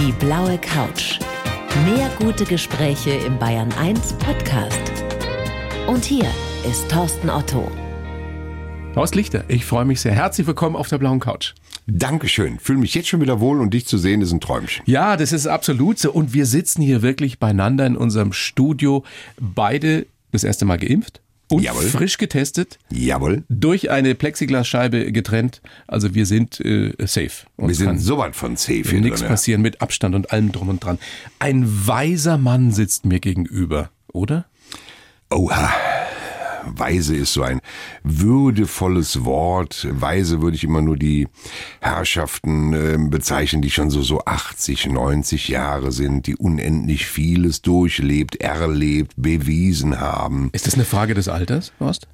Die blaue Couch. Mehr gute Gespräche im Bayern 1 Podcast. Und hier ist Thorsten Otto. Horst Lichter, ich freue mich sehr. Herzlich willkommen auf der blauen Couch. Dankeschön. Fühle mich jetzt schon wieder wohl und dich zu sehen ist ein Träumchen. Ja, das ist absolut so. Und wir sitzen hier wirklich beieinander in unserem Studio. Beide das erste Mal geimpft und Jawohl. frisch getestet. Jawohl. Durch eine Plexiglasscheibe getrennt. Also wir sind äh, safe. Wir Uns sind so weit von safe hier nichts drin. passieren mit Abstand und allem drum und dran. Ein weiser Mann sitzt mir gegenüber, oder? Oha. Weise ist so ein würdevolles Wort. Weise würde ich immer nur die Herrschaften äh, bezeichnen, die schon so so 80, 90 Jahre sind, die unendlich vieles durchlebt, erlebt, bewiesen haben. Ist das eine Frage des Alters, Horst?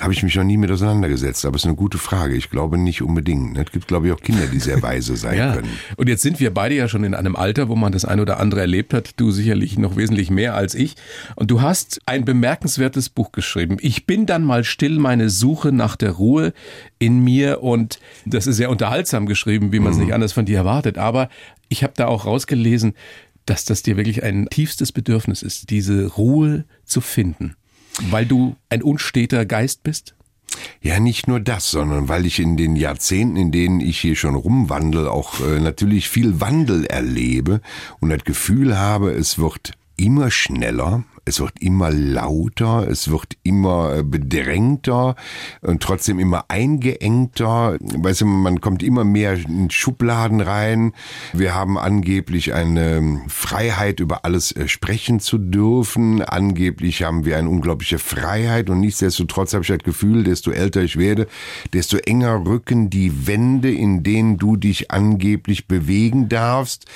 Habe ich mich noch nie mit auseinandergesetzt, aber es ist eine gute Frage. Ich glaube nicht unbedingt. Es gibt, glaube ich, auch Kinder, die sehr weise sein Ja, können. und jetzt sind wir beide ja schon in einem Alter, wo man das ein oder andere erlebt hat. Du sicherlich noch wesentlich mehr als ich. Und du hast ein bemerkenswertes Buch geschrieben. Ich bin dann mal still, meine Suche nach der Ruhe in mir. Und das ist sehr unterhaltsam geschrieben, wie man es nicht anders von dir erwartet. Aber ich habe da auch rausgelesen, dass das dir wirklich ein tiefstes Bedürfnis ist, diese Ruhe zu finden. Weil du ein unsteter Geist bist? Ja, nicht nur das, sondern weil ich in den Jahrzehnten, in denen ich hier schon rumwandel, auch äh, natürlich viel Wandel erlebe und das Gefühl habe, es wird immer schneller, es wird immer lauter, es wird immer äh, bedrängter und trotzdem immer eingeengter. Weißt du, man kommt immer mehr in Schubladen rein. Wir haben angeblich eine Freiheit, über alles äh, sprechen zu dürfen. Angeblich haben wir eine unglaubliche Freiheit und nichtsdestotrotz habe ich das Gefühl, desto älter ich werde, desto enger rücken die Wände, in denen du dich angeblich bewegen darfst.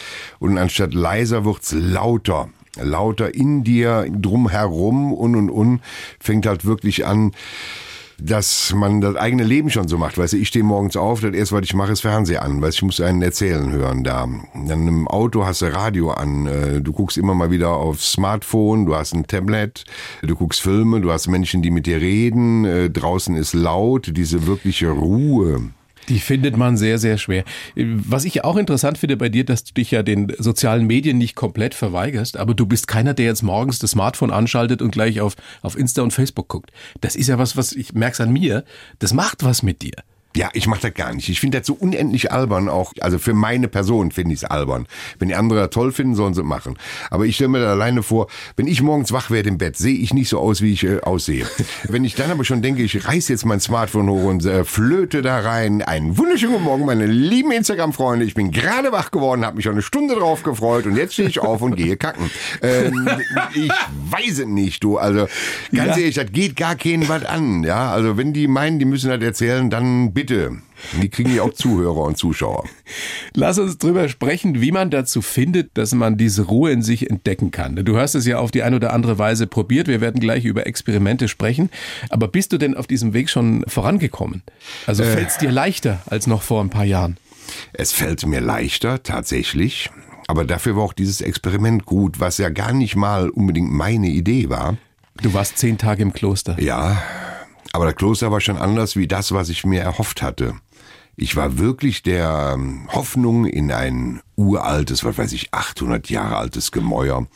Und anstatt leiser wird's lauter lauter in dir, drumherum und und und, fängt halt wirklich an, dass man das eigene Leben schon so macht. Weißt du, ich stehe morgens auf, das erste, was ich mache, ist Fernseher an. Weißt du, ich muss einen erzählen hören da. Dann im Auto hast du Radio an. äh, Du guckst immer mal wieder aufs Smartphone, du hast ein Tablet, du guckst Filme, du hast Menschen, die mit dir reden. äh, Draußen ist laut, diese wirkliche Ruhe. Die findet man sehr, sehr schwer. Was ich auch interessant finde bei dir, dass du dich ja den sozialen Medien nicht komplett verweigerst, aber du bist keiner, der jetzt morgens das Smartphone anschaltet und gleich auf, auf Insta und Facebook guckt. Das ist ja was, was ich merk's an mir. Das macht was mit dir. Ja, ich mach das gar nicht. Ich finde das so unendlich albern auch. Also für meine Person finde ich es albern. Wenn die andere das toll finden, sollen sie es machen. Aber ich stelle mir da alleine vor, wenn ich morgens wach werde im Bett, sehe ich nicht so aus, wie ich äh, aussehe. wenn ich dann aber schon denke, ich reiß jetzt mein Smartphone hoch und äh, flöte da rein. Einen wunderschönen guten Morgen, meine lieben Instagram-Freunde. Ich bin gerade wach geworden, habe mich schon eine Stunde drauf gefreut und jetzt stehe ich auf und gehe kacken. Ähm, ich weiß es nicht, du. Also ganz Ja. ehrlich, das geht gar keinen was an. Ja, also wenn die meinen, die müssen das erzählen, dann bitte. Die kriegen ja auch Zuhörer und Zuschauer. Lass uns drüber sprechen, wie man dazu findet, dass man diese Ruhe in sich entdecken kann. Du hast es ja auf die eine oder andere Weise probiert. Wir werden gleich über Experimente sprechen. Aber bist du denn auf diesem Weg schon vorangekommen? Also fällt es dir leichter als noch vor ein paar Jahren? Es fällt mir leichter, tatsächlich. Aber dafür war auch dieses Experiment gut, was ja gar nicht mal unbedingt meine Idee war. Du warst zehn Tage im Kloster. Ja, aber das Kloster war schon anders wie das, was ich mir erhofft hatte. Ich war wirklich der ähm, Hoffnung in ein uraltes, was weiß ich, 800 Jahre altes Gemäuer.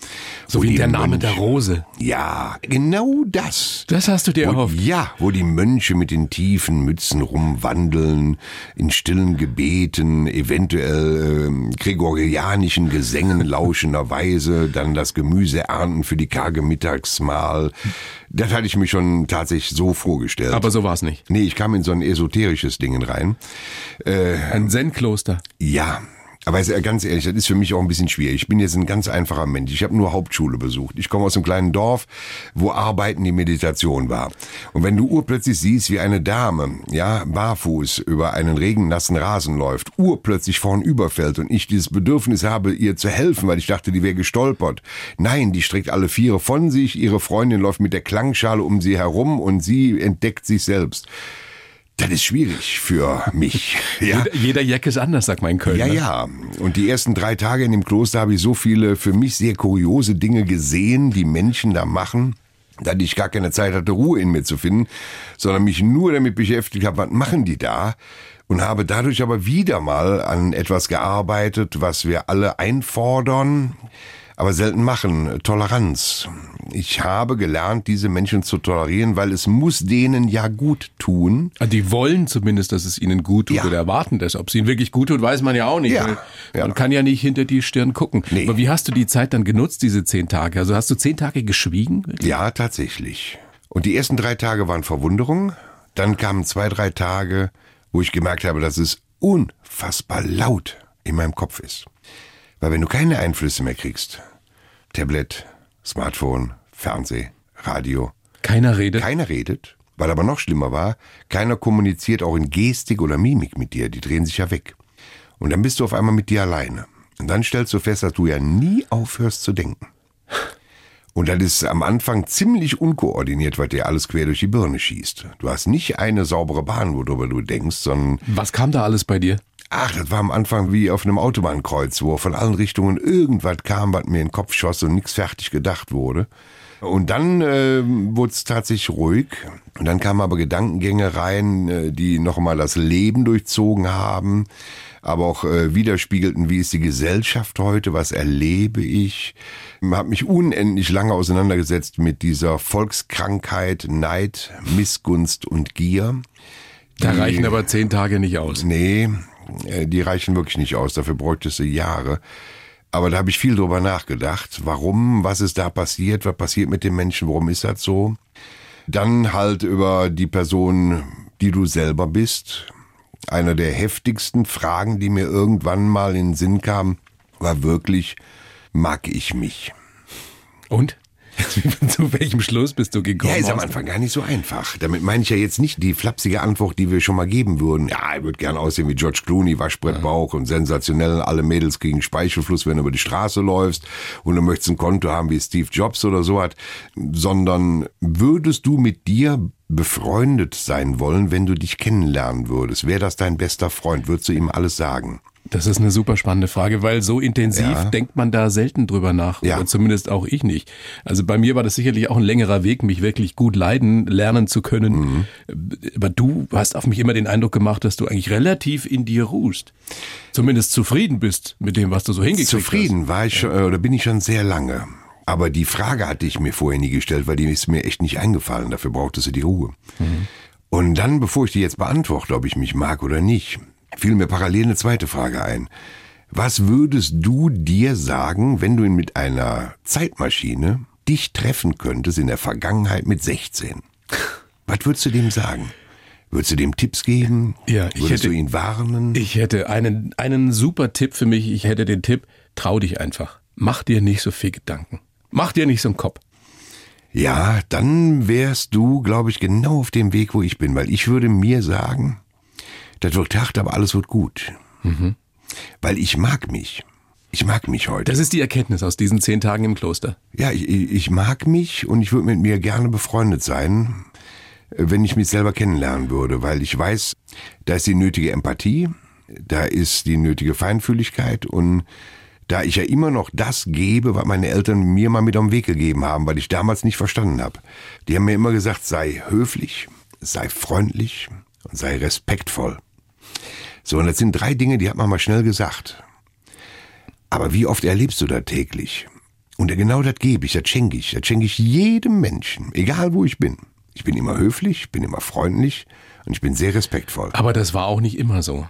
So wie der Name Mönche- der Rose. Ja, genau das. Das hast du dir Wo, erhofft. ja, wo die Mönche mit den tiefen Mützen rumwandeln, in stillen Gebeten, eventuell ähm, gregorianischen Gesängen lauschenderweise, dann das Gemüse ernten für die karge Mittagsmahl. Das hatte ich mir schon tatsächlich so vorgestellt. Aber so war es nicht. nee, ich kam in so ein esoterisches Ding rein. Ein Zen-Kloster. Ja, aber ist, ganz ehrlich, das ist für mich auch ein bisschen schwierig. Ich bin jetzt ein ganz einfacher Mensch. Ich habe nur Hauptschule besucht. Ich komme aus einem kleinen Dorf, wo Arbeiten die Meditation war. Und wenn du urplötzlich siehst, wie eine Dame, ja, barfuß über einen regennassen Rasen läuft, urplötzlich vorn überfällt und ich dieses Bedürfnis habe, ihr zu helfen, weil ich dachte, die wäre gestolpert. Nein, die streckt alle Viere von sich, ihre Freundin läuft mit der Klangschale um sie herum und sie entdeckt sich selbst. Das ist schwierig für mich. Ja. Jeder, jeder Jack ist anders, sagt mein Kölner. Ja, ja. Und die ersten drei Tage in dem Kloster habe ich so viele für mich sehr kuriose Dinge gesehen, die Menschen da machen, dass ich gar keine Zeit hatte, Ruhe in mir zu finden, sondern mich nur damit beschäftigt habe, was machen die da? und habe dadurch aber wieder mal an etwas gearbeitet, was wir alle einfordern, aber selten machen, Toleranz. Ich habe gelernt, diese Menschen zu tolerieren, weil es muss denen ja gut tun. Ah, die wollen zumindest, dass es ihnen gut tut ja. oder erwarten das. Ob es ihnen wirklich gut tut, weiß man ja auch nicht. Ja. Man kann ja nicht hinter die Stirn gucken. Nee. Aber wie hast du die Zeit dann genutzt, diese zehn Tage? Also hast du zehn Tage geschwiegen? Wirklich? Ja, tatsächlich. Und die ersten drei Tage waren Verwunderung. Dann kamen zwei, drei Tage, wo ich gemerkt habe, dass es unfassbar laut in meinem Kopf ist. Weil wenn du keine Einflüsse mehr kriegst, Tablet, Smartphone, Fernseh, Radio. Keiner redet? Keiner redet. Weil aber noch schlimmer war, keiner kommuniziert auch in Gestik oder Mimik mit dir. Die drehen sich ja weg. Und dann bist du auf einmal mit dir alleine. Und dann stellst du fest, dass du ja nie aufhörst zu denken. Und das ist am Anfang ziemlich unkoordiniert, weil dir alles quer durch die Birne schießt. Du hast nicht eine saubere Bahn, worüber du denkst, sondern. Was kam da alles bei dir? Ach, das war am Anfang wie auf einem Autobahnkreuz, wo von allen Richtungen irgendwas kam, was mir in den Kopf schoss und nichts fertig gedacht wurde. Und dann äh, wurde es tatsächlich ruhig. Und dann kamen aber Gedankengänge rein, äh, die nochmal das Leben durchzogen haben, aber auch äh, widerspiegelten, wie ist die Gesellschaft heute, was erlebe ich. Ich habe mich unendlich lange auseinandergesetzt mit dieser Volkskrankheit, Neid, Missgunst und Gier. Da reichen aber zehn Tage nicht aus. Nee, die reichen wirklich nicht aus, dafür bräuchtest du Jahre. Aber da habe ich viel drüber nachgedacht. Warum, was ist da passiert, was passiert mit den Menschen, warum ist das so? Dann halt über die Person, die du selber bist. Einer der heftigsten Fragen, die mir irgendwann mal in den Sinn kam, war wirklich, mag ich mich? Und? Zu welchem Schluss bist du gekommen? Ja, ist am Anfang gar nicht so einfach. Damit meine ich ja jetzt nicht die flapsige Antwort, die wir schon mal geben würden. Ja, ich würde gern aussehen wie George Clooney, Waschbrettbauch ja. und sensationell. Alle Mädels kriegen Speichelfluss, wenn du über die Straße läufst und du möchtest ein Konto haben wie Steve Jobs oder so hat. Sondern würdest du mit dir befreundet sein wollen, wenn du dich kennenlernen würdest? Wäre das dein bester Freund? Würdest du ihm alles sagen? Das ist eine super spannende Frage, weil so intensiv ja. denkt man da selten drüber nach. Ja. Oder zumindest auch ich nicht. Also bei mir war das sicherlich auch ein längerer Weg, mich wirklich gut leiden, lernen zu können. Mhm. Aber du hast auf mich immer den Eindruck gemacht, dass du eigentlich relativ in dir ruhst. Zumindest zufrieden bist mit dem, was du so hingekriegt zufrieden hast. Zufrieden war ich schon, oder bin ich schon sehr lange. Aber die Frage hatte ich mir vorher nie gestellt, weil die ist mir echt nicht eingefallen. Dafür brauchtest du die Ruhe. Mhm. Und dann, bevor ich die jetzt beantworte, ob ich mich mag oder nicht, fiel mir parallel eine zweite Frage ein. Was würdest du dir sagen, wenn du mit einer Zeitmaschine dich treffen könntest in der Vergangenheit mit 16? Was würdest du dem sagen? Würdest du dem Tipps geben? Ja, ich Würdest hätte, du ihn warnen? Ich hätte einen, einen super Tipp für mich. Ich hätte den Tipp, trau dich einfach. Mach dir nicht so viel Gedanken. Mach dir nicht so einen Kopf. Ja, dann wärst du, glaube ich, genau auf dem Weg, wo ich bin, weil ich würde mir sagen, das wird hart, aber alles wird gut. Mhm. Weil ich mag mich. Ich mag mich heute. Das ist die Erkenntnis aus diesen zehn Tagen im Kloster. Ja, ich, ich mag mich und ich würde mit mir gerne befreundet sein, wenn ich mich selber kennenlernen würde, weil ich weiß, da ist die nötige Empathie, da ist die nötige Feinfühligkeit und da ich ja immer noch das gebe, was meine Eltern mir mal mit auf den Weg gegeben haben, weil ich damals nicht verstanden habe. Die haben mir immer gesagt, sei höflich, sei freundlich und sei respektvoll. So, und das sind drei Dinge, die hat man mal schnell gesagt. Aber wie oft erlebst du das täglich? Und genau das gebe ich, das schenke ich. Das schenke ich jedem Menschen, egal wo ich bin. Ich bin immer höflich, bin immer freundlich und ich bin sehr respektvoll. Aber das war auch nicht immer so.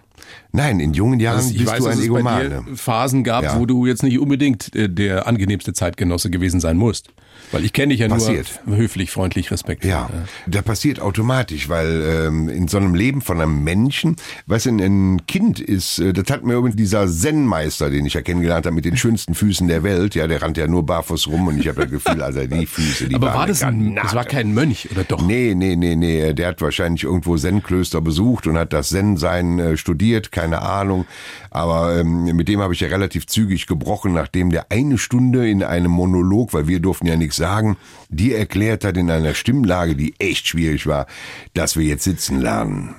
Nein, in jungen Jahren also bist weiß, du ein Egomane. Phasen gab, ja. wo du jetzt nicht unbedingt äh, der angenehmste Zeitgenosse gewesen sein musst. Weil ich kenne dich ja passiert. nur höflich, freundlich, respektvoll. Ja, ja, da passiert automatisch, weil ähm, in so einem Leben von einem Menschen, was ein, ein Kind ist, äh, das hat mir übrigens dieser Zen-Meister, den ich ja kennengelernt habe, mit den schönsten Füßen der Welt, ja, der rannte ja nur barfuß rum und ich habe das Gefühl, also die Füße, die Aber war das ein, das war kein Mönch, oder doch? Nee, nee, nee, nee, der hat wahrscheinlich irgendwo Zen-Klöster besucht und hat das Zen-Sein äh, studiert, keine Ahnung. Aber ähm, mit dem habe ich ja relativ zügig gebrochen, nachdem der eine Stunde in einem Monolog, weil wir durften ja nichts sagen, dir erklärt hat in einer Stimmlage, die echt schwierig war, dass wir jetzt sitzen lernen.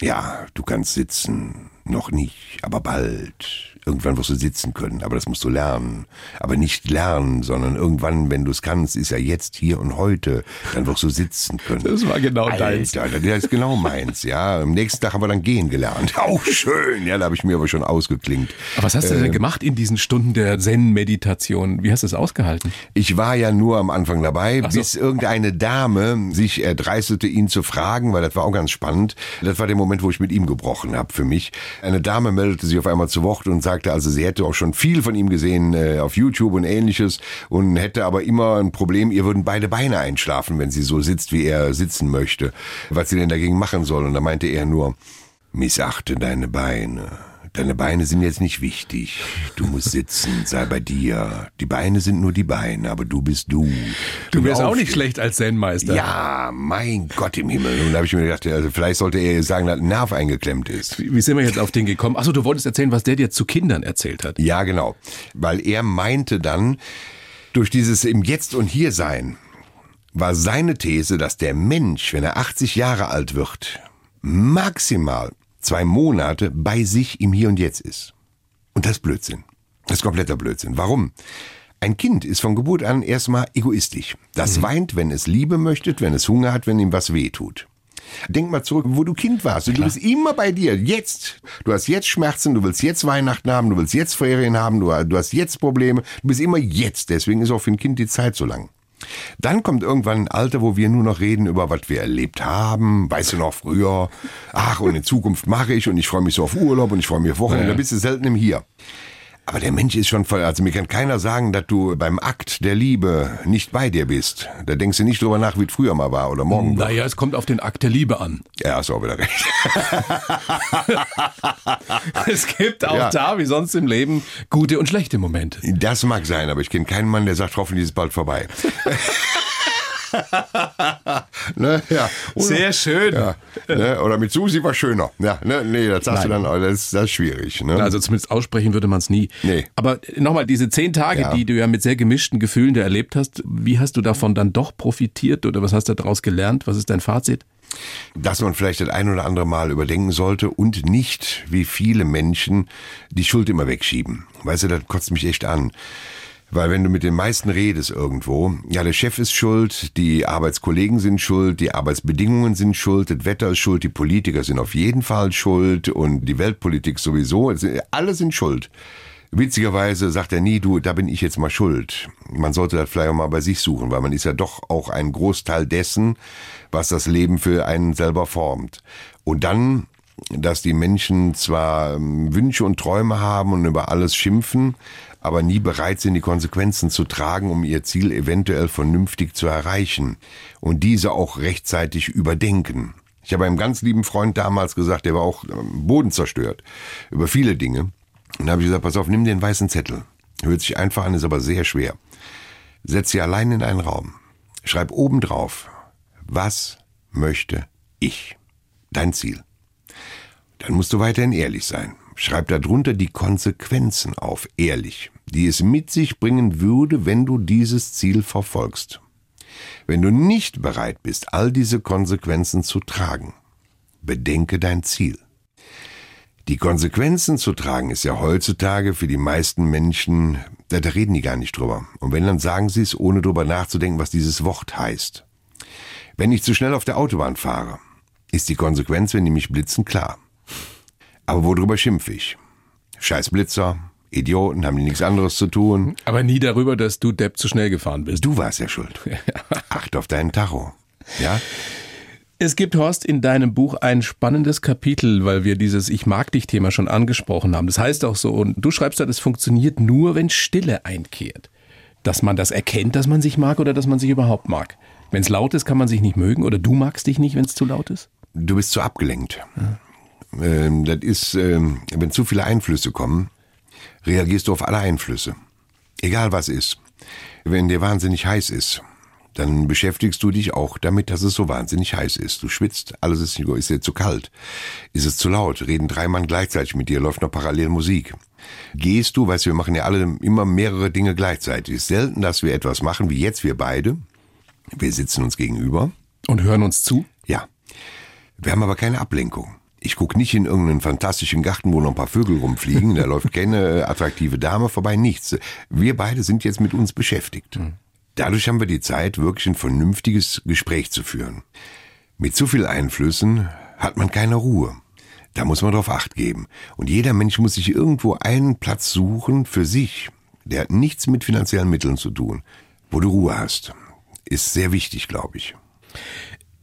Ja, du kannst sitzen. Noch nicht, aber bald. Irgendwann wirst du sitzen können, aber das musst du lernen. Aber nicht lernen, sondern irgendwann, wenn du es kannst, ist ja jetzt, hier und heute, dann wirst du sitzen können. Das war genau Alter, deins. Das ist genau meins, ja. Am nächsten Tag haben wir dann gehen gelernt. Auch schön, ja, da habe ich mir aber schon ausgeklingt. Aber was hast du Ähm. denn gemacht in diesen Stunden der Zen-Meditation? Wie hast du es ausgehalten? Ich war ja nur am Anfang dabei, so. bis irgendeine Dame sich erdreistete, ihn zu fragen, weil das war auch ganz spannend. Das war der Moment, wo ich mit ihm gebrochen habe für mich. Eine Dame meldete sich auf einmal zu Wort und sagte, also sie hätte auch schon viel von ihm gesehen äh, auf YouTube und ähnliches und hätte aber immer ein Problem, ihr würden beide Beine einschlafen, wenn sie so sitzt, wie er sitzen möchte. Was sie denn dagegen machen soll. Und da meinte er nur, missachte deine Beine. Deine Beine sind jetzt nicht wichtig. Du musst sitzen, sei bei dir. Die Beine sind nur die Beine, aber du bist du. Du wärst auch nicht schlecht als Zen-Meister. Ja, mein Gott im Himmel. Und da habe ich mir gedacht, also vielleicht sollte er sagen, dass ein Nerv eingeklemmt ist. Wie wie sind wir jetzt auf den gekommen? Achso, du wolltest erzählen, was der dir zu Kindern erzählt hat. Ja, genau. Weil er meinte dann, durch dieses im Jetzt und Hier sein, war seine These, dass der Mensch, wenn er 80 Jahre alt wird, maximal zwei Monate bei sich im Hier und Jetzt ist. Und das ist Blödsinn. Das ist kompletter Blödsinn. Warum? Ein Kind ist von Geburt an erstmal egoistisch. Das weint, wenn es Liebe möchte, wenn es Hunger hat, wenn ihm was weh tut. Denk mal zurück, wo du Kind warst. Und du bist immer bei dir. Jetzt. Du hast jetzt Schmerzen, du willst jetzt Weihnachten haben, du willst jetzt Ferien haben, du hast jetzt Probleme. Du bist immer jetzt. Deswegen ist auch für ein Kind die Zeit so lang. Dann kommt irgendwann ein Alter, wo wir nur noch reden über, was wir erlebt haben. Weißt du noch früher? Ach, und in Zukunft mache ich und ich freue mich so auf Urlaub und ich freue mich auf Wochenende. Ja. Da bist du selten im Hier. Aber der Mensch ist schon voll, also mir kann keiner sagen, dass du beim Akt der Liebe nicht bei dir bist. Da denkst du nicht drüber nach, wie es früher mal war oder morgen. Naja, es kommt auf den Akt der Liebe an. Ja, hast du auch wieder recht. Es gibt auch Ja. da, wie sonst im Leben, gute und schlechte Momente. Das mag sein, aber ich kenne keinen Mann, der sagt, hoffentlich ist es bald vorbei. ne? ja. Oder, Sehr schön. ja, ne? Oder mit Susi war schöner. Ja, ne? Nee, das sagst du dann, oh, das, ist- das ist schwierig. Ne? Also zumindest aussprechen würde man es nie. Nee. Aber nochmal, diese zehn Tage, Ja. die du ja mit sehr gemischten Gefühlen da erlebt hast, wie hast du davon dann doch profitiert oder was hast du daraus gelernt? Was ist dein Fazit? dass man vielleicht das ein oder andere Mal überdenken sollte und nicht, wie viele Menschen, die Schuld immer wegschieben. Weißt du, das kotzt mich echt an. Weil wenn du mit den meisten redest irgendwo, ja, der Chef ist schuld, die Arbeitskollegen sind schuld, die Arbeitsbedingungen sind schuld, das Wetter ist schuld, die Politiker sind auf jeden Fall schuld und die Weltpolitik sowieso, alle sind schuld. Witzigerweise sagt er nie, du, da bin ich jetzt mal schuld. Man sollte das vielleicht auch mal bei sich suchen, weil man ist ja doch auch ein Großteil dessen, was das Leben für einen selber formt. Und dann, dass die Menschen zwar ähm, Wünsche und Träume haben und über alles schimpfen, aber nie bereit sind, die Konsequenzen zu tragen, um ihr Ziel eventuell vernünftig zu erreichen und diese auch rechtzeitig überdenken. Ich habe einem ganz lieben Freund damals gesagt, der war auch ähm, bodenzerstört über viele Dinge. Und da habe ich gesagt, pass auf, nimm den weißen Zettel. Hört sich einfach an, ist aber sehr schwer. Setz sie allein in einen Raum. Schreib oben drauf, was möchte ich? Dein Ziel. Dann musst du weiterhin ehrlich sein. Schreib darunter die Konsequenzen auf, ehrlich, die es mit sich bringen würde, wenn du dieses Ziel verfolgst. Wenn du nicht bereit bist, all diese Konsequenzen zu tragen, bedenke dein Ziel. Die Konsequenzen zu tragen ist ja heutzutage für die meisten Menschen, da, da reden die gar nicht drüber. Und wenn, dann sagen sie es, ohne drüber nachzudenken, was dieses Wort heißt. Wenn ich zu schnell auf der Autobahn fahre, ist die Konsequenz, wenn die mich blitzen, klar. Aber worüber schimpfe ich? Scheiß Blitzer, Idioten, haben die nichts anderes zu tun. Aber nie darüber, dass du Depp zu schnell gefahren bist. Du warst ja schuld. Acht auf deinen Tacho. Ja? Es gibt, Horst, in deinem Buch ein spannendes Kapitel, weil wir dieses Ich mag dich Thema schon angesprochen haben. Das heißt auch so, und du schreibst da, es funktioniert nur, wenn Stille einkehrt. Dass man das erkennt, dass man sich mag oder dass man sich überhaupt mag. Wenn es laut ist, kann man sich nicht mögen oder du magst dich nicht, wenn es zu laut ist? Du bist zu abgelenkt. Ähm, das ist, ähm, wenn zu viele Einflüsse kommen, reagierst du auf alle Einflüsse. Egal was ist. Wenn dir wahnsinnig heiß ist, dann beschäftigst du dich auch damit, dass es so wahnsinnig heiß ist. Du schwitzt, alles ist, ist dir zu kalt. Ist es zu laut? Reden drei Mann gleichzeitig mit dir, läuft noch parallel Musik. Gehst du, weißt du, wir machen ja alle immer mehrere Dinge gleichzeitig. Es ist selten, dass wir etwas machen, wie jetzt wir beide. Wir sitzen uns gegenüber. Und hören uns zu? Ja. Wir haben aber keine Ablenkung. Ich gucke nicht in irgendeinen fantastischen Garten, wo noch ein paar Vögel rumfliegen. Da läuft keine äh, attraktive Dame vorbei, nichts. Wir beide sind jetzt mit uns beschäftigt. Dadurch haben wir die Zeit, wirklich ein vernünftiges Gespräch zu führen. Mit zu viel Einflüssen hat man keine Ruhe. Da muss man drauf acht geben. Und jeder Mensch muss sich irgendwo einen Platz suchen für sich. Der hat nichts mit finanziellen Mitteln zu tun. Wo du Ruhe hast. Ist sehr wichtig, glaube ich.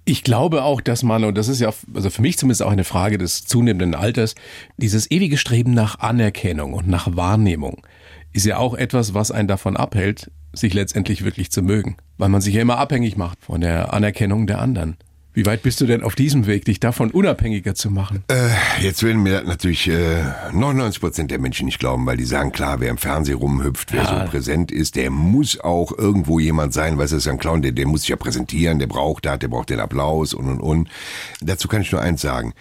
Ich glaube auch, dass man, und das ist ja, also für mich zumindest auch eine Frage des zunehmenden Alters, dieses ewige Streben nach Anerkennung und nach Wahrnehmung ist ja auch etwas, was einen davon abhält, sich letztendlich wirklich zu mögen. Weil man sich ja immer abhängig macht von der Anerkennung der anderen. Wie weit bist du denn auf diesem Weg, dich davon unabhängiger zu machen? Äh, jetzt werden mir natürlich äh, 99 Prozent der Menschen nicht glauben, weil die sagen, klar, wer im Fernsehen rumhüpft, wer Ja. so präsent ist, der muss auch irgendwo jemand sein, weißt du, das ist ja ein Clown, der, der muss sich ja präsentieren, der braucht das, der braucht den Applaus und und und. Dazu kann ich nur eins sagen.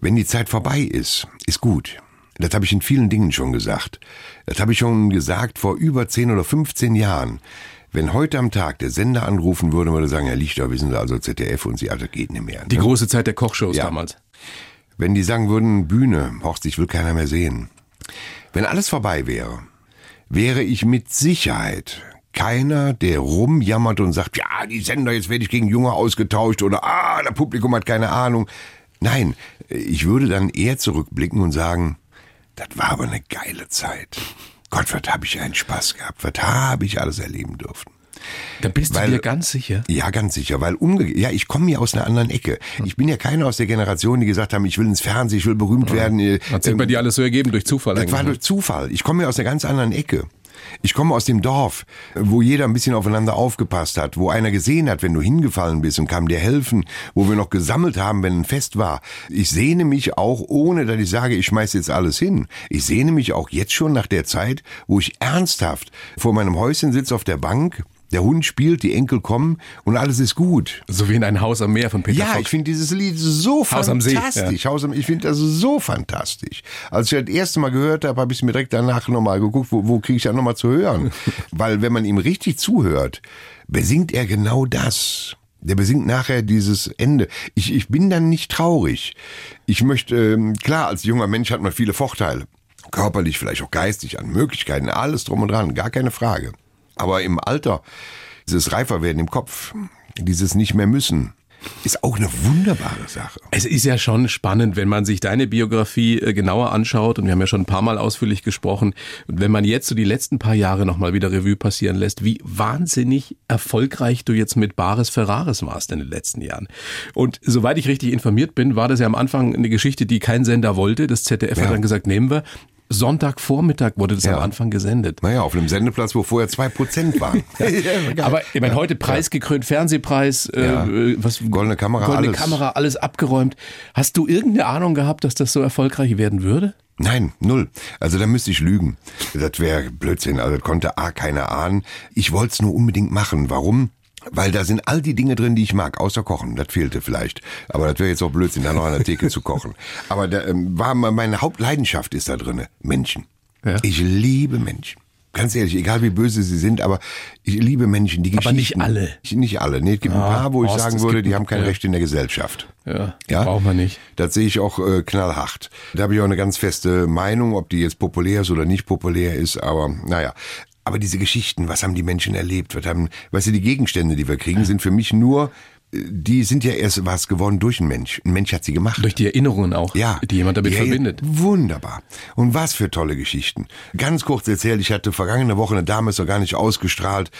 Wenn die Zeit vorbei ist, ist gut. Das habe ich in vielen Dingen schon gesagt. Das habe ich schon gesagt vor über 10 oder 15 Jahren. Wenn heute am Tag der Sender anrufen würde, würde sagen, Herr Lichter, wissen Sie, also ZDF und Sie, also geht nicht mehr. Die ne? große Zeit der Kochshows Ja. damals. Wenn die sagen würden, Bühne, Horst, ich will keiner mehr sehen. Wenn alles vorbei wäre, wäre ich mit Sicherheit keiner, der rumjammert und sagt, ja, die Sender, jetzt werde ich gegen Junge ausgetauscht oder ah, das Publikum hat keine Ahnung. Nein, ich würde dann eher zurückblicken und sagen, das war aber eine geile Zeit. Gott, was habe ich einen Spaß gehabt, was habe ich alles erleben dürfen. Da bist Weil- du dir ganz sicher. Ja, ganz sicher, weil umge ja, ich komme ja aus einer anderen Ecke. Ich bin ja keiner aus der Generation, die gesagt haben, ich will ins Fernsehen, ich will berühmt werden. äh, Hat sich bei dir alles so ergeben durch Zufall. Das war eigentlich. durch Zufall. Ich komme ja aus einer ganz anderen Ecke. Ich komme aus dem Dorf, wo jeder ein bisschen aufeinander aufgepasst hat, wo einer gesehen hat, wenn du hingefallen bist und kam dir helfen, wo wir noch gesammelt haben, wenn ein Fest war. Ich sehne mich auch, ohne dass ich sage, ich schmeiß jetzt alles hin. Ich sehne mich auch jetzt schon nach der Zeit, wo ich ernsthaft vor meinem Häuschen sitze auf der Bank, der Hund spielt, die Enkel kommen und alles ist gut. so wie in ein Haus am Meer von Peter Ja, Fox. ich finde dieses Lied so Haus am See, fantastisch. Haus am, ich finde das so fantastisch. Als ich das erste Mal gehört habe, habe ich mir direkt danach nochmal geguckt, wo, wo kriege ich das nochmal zu hören. Weil wenn man ihm richtig zuhört, besingt er genau das. Der besingt nachher dieses Ende. Ich, ich bin dann nicht traurig. Ich möchte, ähm, klar, als junger Mensch hat man viele Vorteile. Körperlich, vielleicht auch geistig, an Möglichkeiten, alles drum und dran, gar keine Frage. Aber im Alter, dieses Reiferwerden im Kopf, dieses nicht mehr müssen, ist auch eine wunderbare Sache. Es ist ja schon spannend, wenn man sich deine Biografie äh, genauer anschaut und wir haben ja schon ein paar Mal ausführlich gesprochen und wenn man jetzt so die letzten paar Jahre nochmal wieder Revue passieren lässt, wie wahnsinnig erfolgreich du jetzt mit Bares Ferraris warst in den letzten Jahren. Und soweit ich richtig informiert bin, war das ja am Anfang eine Geschichte, die kein Sender wollte. Das ZDF hat Ja. dann gesagt, nehmen wir. Sonntagvormittag wurde das Ja. am Anfang gesendet. Naja, auf einem Sendeplatz, wo vorher zwei Prozent waren. Aber ich meine, heute preisgekrönt, Fernsehpreis, Ja. äh, was Goldene Kamera, goldene alles. Kamera, alles abgeräumt. Hast du irgendeine Ahnung gehabt, dass das so erfolgreich werden würde? Nein, null. Also da müsste ich lügen. Das wäre Blödsinn. Also das konnte A keiner ahnen. Ich wollte es nur unbedingt machen. Warum? Weil da sind all die Dinge drin, die ich mag, außer Kochen. Das fehlte vielleicht. Aber das wäre jetzt auch Blödsinn, da noch an der Theke zu kochen. Aber da, ähm, war meine Hauptleidenschaft ist da drinne. Menschen. Ja. Ich liebe Menschen. Ganz ehrlich, egal wie böse sie sind, aber ich liebe Menschen, die Geschichten. Aber nicht alle. Ich- Nicht alle. Nee, es gibt ein paar, wo ich Horst, sagen würde, die haben kein ja. Recht in der Gesellschaft. Ja, Ja? braucht man nicht. Das sehe ich auch äh, knallhart. Da habe ich auch eine ganz feste Meinung, ob die jetzt populär ist oder nicht populär ist, aber naja. Aber diese Geschichten, was haben die Menschen erlebt? Was haben, weißt du, die Gegenstände, die wir kriegen, sind für mich nur, äh, die sind ja erst was geworden durch einen Mensch. Ein Mensch hat sie gemacht. Durch die Erinnerungen auch, Ja. die jemand damit Ja, verbindet. Wunderbar. Und was für tolle Geschichten. Ganz kurz erzählt, ich hatte vergangene Woche eine Dame, ist noch gar nicht ausgestrahlt.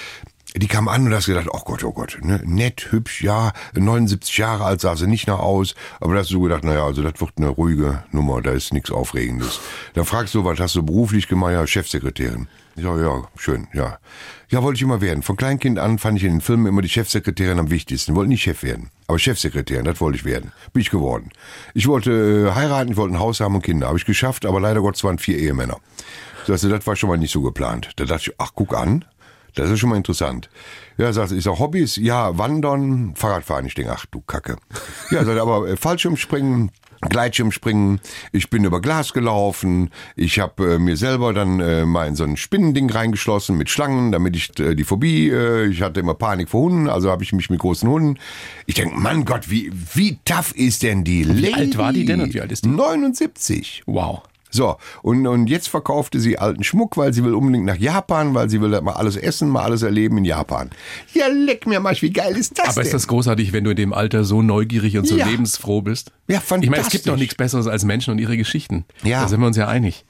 Die kam an und hast gedacht, oh Gott, oh Gott, ne? nett, hübsch, ja, 79 Jahre alt sah sie nicht nach aus, aber da hast du gedacht, naja, also das wird eine ruhige Nummer, da ist nichts Aufregendes. Dann fragst du, was hast du beruflich gemacht? Ja, Chefsekretärin. Ja, ja, schön, ja. Ja, wollte ich immer werden. Von Kleinkind an fand ich in den Filmen immer die Chefsekretärin am wichtigsten. Wollte nicht Chef werden, aber Chefsekretärin, das wollte ich werden. Bin ich geworden. Ich wollte äh, heiraten, ich wollte ein Haus haben und Kinder. Habe ich geschafft, aber leider Gottes waren vier Ehemänner. So, also, das war schon mal nicht so geplant. Da dachte ich, ach, guck an. Das ist schon mal interessant. Ja, sagt, ich sag Hobbys, ja, wandern, Fahrradfahren. Ich denke, ach du Kacke. Ja, sagt, aber äh, Fallschirmspringen, Gleitschirmspringen, ich bin über Glas gelaufen, ich habe äh, mir selber dann äh, mal in so ein Spinnending reingeschlossen mit Schlangen, damit ich äh, die Phobie, äh, ich hatte immer Panik vor Hunden, also habe ich mich mit großen Hunden. Ich denke, Mann Gott, wie, wie tough ist denn die Lady? Wie alt war die denn und wie alt ist die? 79. Wow. So, und, und jetzt verkaufte sie alten Schmuck, weil sie will unbedingt nach Japan, weil sie will mal alles essen, mal alles erleben in Japan. Ja, leck mir mal, wie geil ist das Aber denn? ist das großartig, wenn du in dem Alter so neugierig und so Ja. lebensfroh bist? Ja, Ich meine, es gibt fantastisch. doch nichts Besseres als Menschen und ihre Geschichten. Ja. Da sind wir uns ja einig.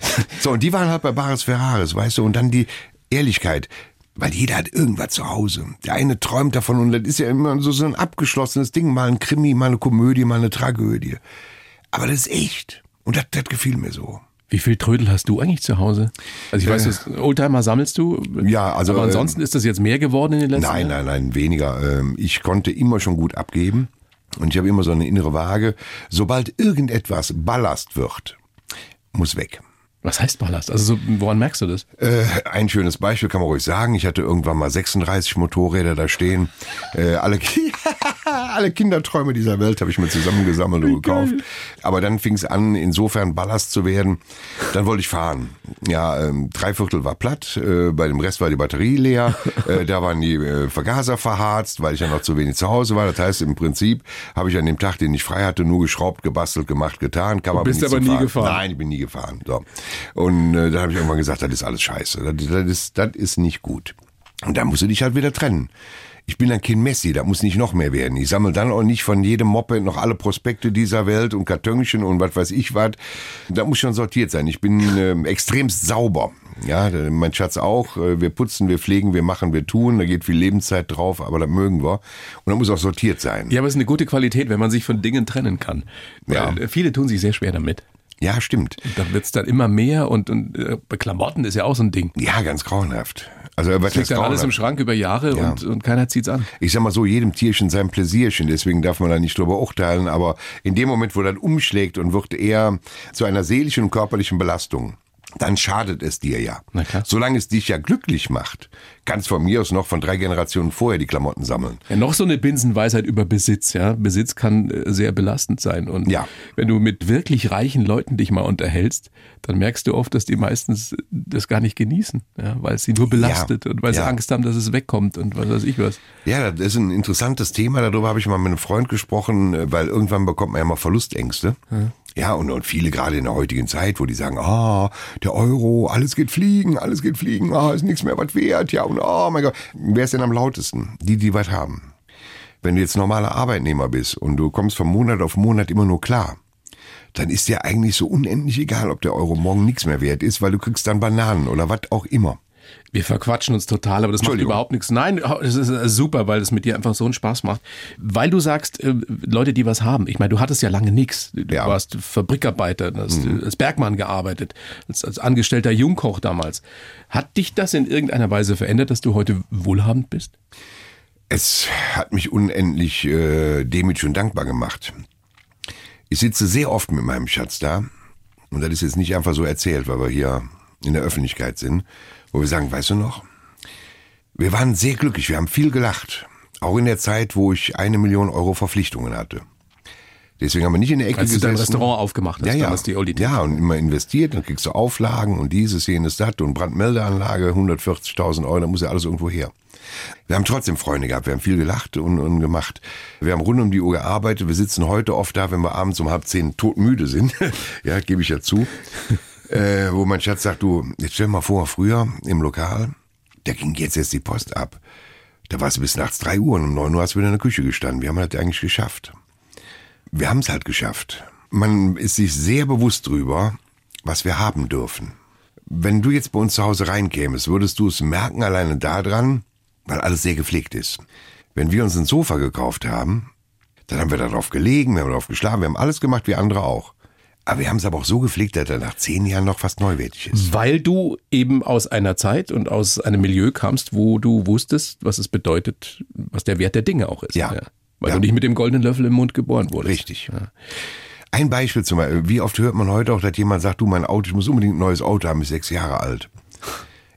So, und die waren halt bei Bares Ferraris, weißt du, und dann die Ehrlichkeit. Weil jeder hat irgendwas zu Hause. Der eine träumt davon und das ist ja immer so, so ein abgeschlossenes Ding. Mal ein Krimi, mal eine Komödie, mal eine Tragödie. Aber das ist echt. Und das, gefiel mir so. Wie viel Trödel hast du eigentlich zu Hause? Also ich weiß, das Oldtimer sammelst du. Ja, also, Aber ansonsten ist das jetzt mehr geworden in den letzten Nein, Jahren? nein, nein, weniger. Ähm, Ich konnte immer schon gut abgeben. Und ich habe immer so eine innere Waage. Sobald irgendetwas Ballast wird, muss weg. Was heißt Ballast? Also so, woran merkst du das? Äh, ein schönes Beispiel kann man ruhig sagen. Ich hatte irgendwann mal 36 Motorräder da stehen. Äh, alle, alle Kinderträume dieser Welt habe ich mir zusammengesammelt und gekauft. Aber dann fing es an, insofern Ballast zu werden. Dann wollte ich fahren. Ja, ähm, drei Viertel war platt. Äh, bei dem Rest war die Batterie leer. Äh, da waren die äh, Vergaser verharzt, weil ich ja noch zu wenig zu Hause war. Das heißt, im Prinzip habe ich an dem Tag, den ich frei hatte, nur geschraubt, gebastelt, gemacht, getan. Kam bist nicht aber nie Fahren. gefahren. Nein, ich bin nie gefahren. So. Und äh, dann habe ich irgendwann gesagt, das ist alles scheiße. Das, das, ist, das ist nicht gut. Und da musst du dich halt wieder trennen. Ich bin dann kein Messi, da muss nicht noch mehr werden. Ich sammle dann auch nicht von jedem Moppe noch alle Prospekte dieser Welt und Kartönchen und was weiß ich was. Da muss schon sortiert sein. Ich bin ähm, extremst sauber. Ja, mein Schatz auch. Äh, Wir putzen, wir pflegen, wir machen, wir tun. Da geht viel Lebenszeit drauf, aber das mögen wir. Und da muss auch sortiert sein. Ja, aber es ist eine gute Qualität, wenn man sich von Dingen trennen kann. Ja. Weil, äh, viele tun sich sehr schwer damit. Ja, stimmt. Da wird's dann immer mehr und, und äh, bei Klamotten ist ja auch so ein Ding. Ja, ganz grauenhaft. Also was Liegt heißt dann alles im? Schrank über Jahre Ja. und, und keiner zieht's an. ich sag mal so, jedem Tierchen sein Pläsierchen, deswegen darf man da nicht drüber urteilen, aber in dem Moment, wo das umschlägt und wird eher zu einer seelischen und körperlichen Belastung, dann schadet es dir ja. Na klar. Solange es dich ja glücklich macht, kannst von mir aus noch von drei Generationen vorher die Klamotten sammeln. Ja, noch so eine Binsenweisheit über Besitz, ja. Besitz kann äh, sehr belastend sein. Und Ja. wenn du mit wirklich reichen Leuten dich mal unterhältst, dann merkst du oft, dass die meistens das gar nicht genießen, ja, weil es sie nur belastet und weil sie Ja. Angst haben, dass es wegkommt und was weiß ich was. Ja, das ist ein interessantes Thema. Darüber habe ich mal mit einem Freund gesprochen, äh, weil irgendwann bekommt man ja mal Verlustängste. Ja, und, und viele gerade in der heutigen Zeit, wo die sagen, ah, der Euro, alles geht fliegen, alles geht fliegen, ah, ist nichts mehr was wert, ja, und oh mein Gott. Wer ist denn am lautesten? Die, die was haben. Wenn du jetzt normaler Arbeitnehmer bist und du kommst von Monat auf Monat immer nur klar, dann ist dir eigentlich so unendlich egal, ob der Euro morgen nichts mehr wert ist, weil du kriegst dann Bananen oder was auch immer. Wir verquatschen uns total, aber das macht überhaupt nichts. Nein, es ist äh, super, weil es mit dir einfach so einen Spaß macht. Weil du sagst, äh, Leute, die was haben. Ich meine, du hattest ja lange nichts. Du Ja. warst Fabrikarbeiter, hast äh, als Bergmann gearbeitet, als, als angestellter Jungkoch damals. Hat dich das in irgendeiner Weise verändert, dass du heute wohlhabend bist? Es hat mich unendlich äh, demütig und dankbar gemacht. Ich sitze sehr oft mit meinem Schatz da und das ist jetzt nicht einfach so erzählt, weil wir hier in der Öffentlichkeit sind, wo wir sagen, weißt du noch, wir waren sehr glücklich, wir haben viel gelacht, auch in der Zeit, wo ich eine Million Euro Verpflichtungen hatte. Deswegen haben wir nicht in der Ecke Als du gesessen. dein Restaurant aufgemacht hast, ja, ja. die Oldie Ja, und immer investiert, dann kriegst du Auflagen und dieses, jenes, das und Brandmeldeanlage, 140.000 Euro, da muss ja alles irgendwo her. Wir haben trotzdem Freunde gehabt, wir haben viel gelacht und, und gemacht. Wir haben rund um die Uhr gearbeitet, wir sitzen heute oft da, wenn wir abends um halb zehn todmüde sind, ja, gebe ich ja zu, äh, wo mein Schatz sagt, du, jetzt stell mal vor, früher im Lokal, da ging jetzt jetzt die Post ab. Da warst du bis nachts drei Uhr und um neun Uhr hast du wieder in der Küche gestanden. Wir haben das eigentlich geschafft wir haben es halt geschafft. Man ist sich sehr bewusst drüber, was wir haben dürfen. Wenn du jetzt bei uns zu Hause reinkämest, würdest du es merken alleine daran, weil alles sehr gepflegt ist. Wenn wir uns ein Sofa gekauft haben, dann haben wir darauf gelegen, wir haben darauf geschlafen, wir haben alles gemacht wie andere auch. Aber wir haben es aber auch so gepflegt, dass er nach zehn Jahren noch fast neuwertig ist. Weil du eben aus einer Zeit und aus einem Milieu kamst, wo du wusstest, was es bedeutet, was der Wert der Dinge auch ist. Ja. Weil Ja. du nicht mit dem goldenen Löffel im Mund geboren wurdest. Richtig. Ein Beispiel zum Beispiel, wie oft hört man heute auch, dass jemand sagt, du, mein Auto, ich muss unbedingt ein neues Auto haben, ist sechs Jahre alt.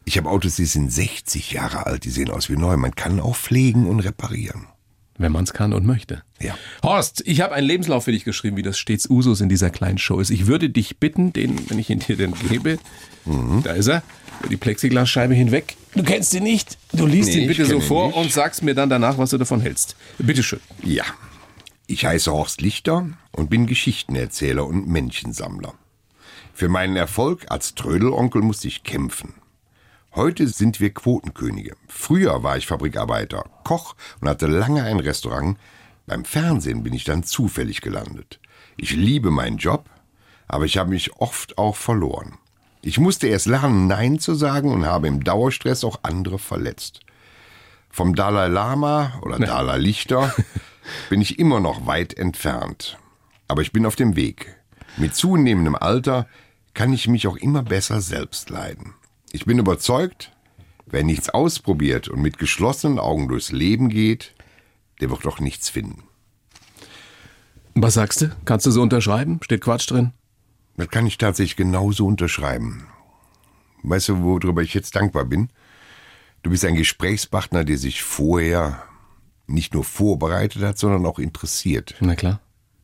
Ich habe Autos, die sind 60 Jahre alt, die sehen aus wie neu. Man kann auch pflegen und reparieren. Wenn man es kann und möchte. Ja. Horst, ich habe einen Lebenslauf für dich geschrieben, wie das stets Usus in dieser kleinen Show ist. Ich würde dich bitten, den, wenn ich ihn dir denn gebe, Mhm. da ist er, über die Plexiglasscheibe hinweg. Du kennst ihn nicht. Du liest Nee, ihn bitte so vor und sagst mir dann danach, was du davon hältst. Bitte schön. Ja. Ich heiße Horst Lichter und bin Geschichtenerzähler und Männchensammler. Für meinen Erfolg als Trödelonkel musste ich kämpfen. Heute sind wir Quotenkönige. Früher war ich Fabrikarbeiter, Koch und hatte lange ein Restaurant. Beim Fernsehen bin ich dann zufällig gelandet. Ich liebe meinen Job, aber ich habe mich oft auch verloren. Ich musste erst lernen, Nein zu sagen und habe im Dauerstress auch andere verletzt. Vom Dalai Lama oder Dalai Lichter bin ich immer noch weit entfernt. Aber ich bin auf dem Weg. Mit zunehmendem Alter kann ich mich auch immer besser selbst leiden. Ich bin überzeugt, wer nichts ausprobiert und mit geschlossenen Augen durchs Leben geht, der wird doch nichts finden. Was sagst du? Kannst du so unterschreiben? Steht Quatsch drin? Das kann ich tatsächlich genauso unterschreiben. Weißt du, worüber ich jetzt dankbar bin? Du bist ein Gesprächspartner, der sich vorher nicht nur vorbereitet hat, sondern auch interessiert. Na klar.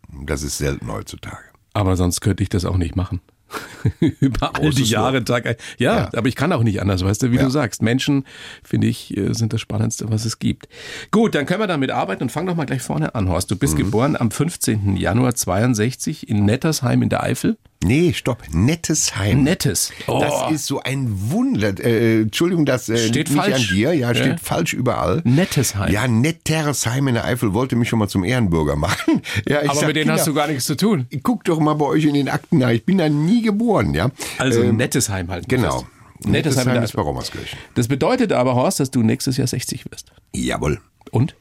Das ist selten heutzutage. Aber sonst könnte ich das auch nicht machen. Über all die Jahre. Tag ein. Ja, Ja. aber ich kann auch nicht anders, weißt du, wie Ja. du sagst. Menschen, finde ich, äh, sind das Spannendste, was es gibt. Gut, dann können wir damit arbeiten und fang doch mal gleich vorne an, Horst. Du bist geboren am 15. Januar 62 in Nettersheim in der Eifel. Nee, stopp. Nettes Heim. Nettes. Oh. Das ist so ein Wunder. Äh, Entschuldigung, das äh, Steht nicht falsch. an dir. Ja, Ja. steht falsch überall. Nettesheim. Ja, Nettersheim in der Eifel wollte mich schon mal zum Ehrenbürger machen. Ja, ich aber sag, mit denen Kinder, hast du gar nichts zu tun. Guck doch mal bei euch in den Akten nach. Ich bin da nie geboren, ja. Also Ähm, Nettesheim halt. Genau. fest. Nettesheim, in der ist bei. Rommerskirchen. Das bedeutet aber, Horst, dass du nächstes Jahr 60 wirst. Jawohl. Und?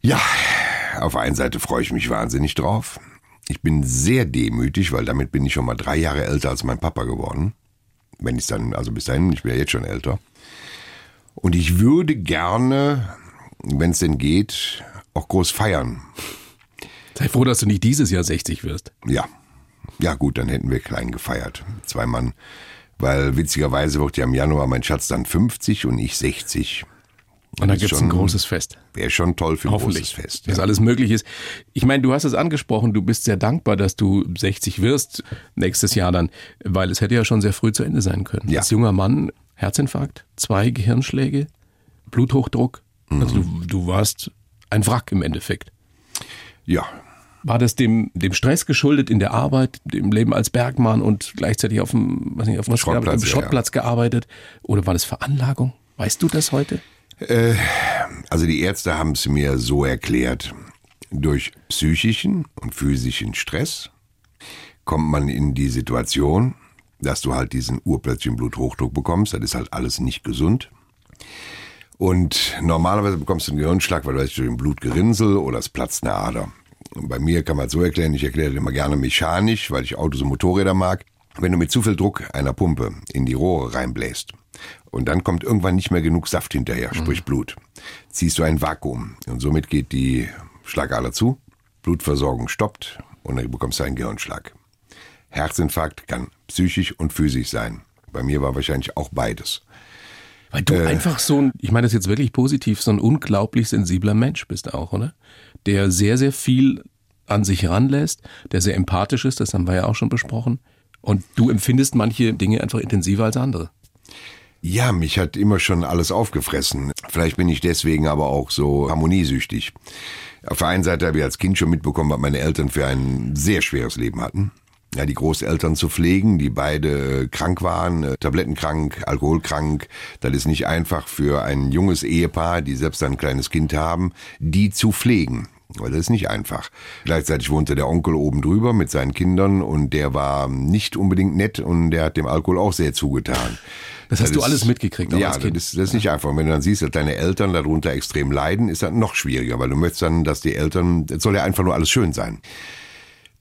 Ja, auf der einen Seite freue ich mich wahnsinnig drauf. Ich bin sehr demütig, weil damit bin ich schon mal drei Jahre älter als mein Papa geworden. Wenn ich dann, also bis dahin, ich bin ja jetzt schon älter. Und ich würde gerne, wenn es denn geht, auch groß feiern. Sei froh, dass du nicht dieses Jahr 60 wirst. Ja. Ja, gut, dann hätten wir klein gefeiert. Zwei Mann. Weil witzigerweise wird ja im Januar mein Schatz dann 50 und ich 60. Und dann ist gibt's ein großes Fest. Wäre schon toll für ein Hoffentlich, großes Fest. dass alles möglich ist. Ich meine, du hast es angesprochen, du bist sehr dankbar, dass du 60 wirst nächstes Jahr dann, weil es hätte ja schon sehr früh zu Ende sein können. Ja. Als junger Mann, Herzinfarkt, zwei Gehirnschläge, Bluthochdruck. Also Mhm. du, du warst ein Wrack im Endeffekt. Ja, War das dem, dem Stress geschuldet in der Arbeit, dem Leben als Bergmann und gleichzeitig auf dem, was nicht, auf dem Schrottplatz, Schrottplatz, ja, Schrottplatz gearbeitet? Oder war das Veranlagung? Weißt du das heute? Also die Ärzte haben es mir so erklärt. Durch psychischen und physischen Stress kommt man in die Situation, dass du halt diesen urplötzlichen Bluthochdruck bekommst. Das ist halt alles nicht gesund. Und normalerweise bekommst du einen Gehirnschlag, weil du hast durch ein Blutgerinnsel oder es platzt eine Ader. Und bei mir kann man es so erklären, ich erkläre das immer gerne mechanisch, weil ich Autos und Motorräder mag. Wenn du mit zu viel Druck einer Pumpe in die Rohre reinbläst und dann kommt irgendwann nicht mehr genug Saft hinterher, sprich Blut, ziehst du ein Vakuum und somit geht die Schlagader zu, Blutversorgung stoppt und dann bekommst du einen Gehirnschlag. Herzinfarkt kann psychisch und physisch sein. Bei mir war wahrscheinlich auch beides. Weil du Äh. einfach so ein, ich meine das jetzt wirklich positiv, so ein unglaublich sensibler Mensch bist auch, oder? Der sehr, sehr viel an sich ranlässt, der sehr empathisch ist, das haben wir ja auch schon besprochen. Und du empfindest manche Dinge einfach intensiver als andere. Ja, mich hat immer schon alles aufgefressen. Vielleicht bin ich deswegen aber auch so harmoniesüchtig. Auf der einen Seite habe ich als Kind schon mitbekommen, was meine Eltern für ein sehr schweres Leben hatten. Ja, die Großeltern zu pflegen, die beide krank waren, äh, tablettenkrank, alkoholkrank. Das ist nicht einfach für ein junges Ehepaar, die selbst ein kleines Kind haben, die zu pflegen. Weil das ist nicht einfach. Gleichzeitig wohnte der Onkel oben drüber mit seinen Kindern und der war nicht unbedingt nett und der hat dem Alkohol auch sehr zugetan. Das hast du ist- alles mitgekriegt, Ja, als Kind. das ist, das ist nicht einfach. Und wenn du dann siehst, dass deine Eltern darunter extrem leiden, ist das noch schwieriger, weil du möchtest dann, dass die Eltern, es soll ja einfach nur alles schön sein.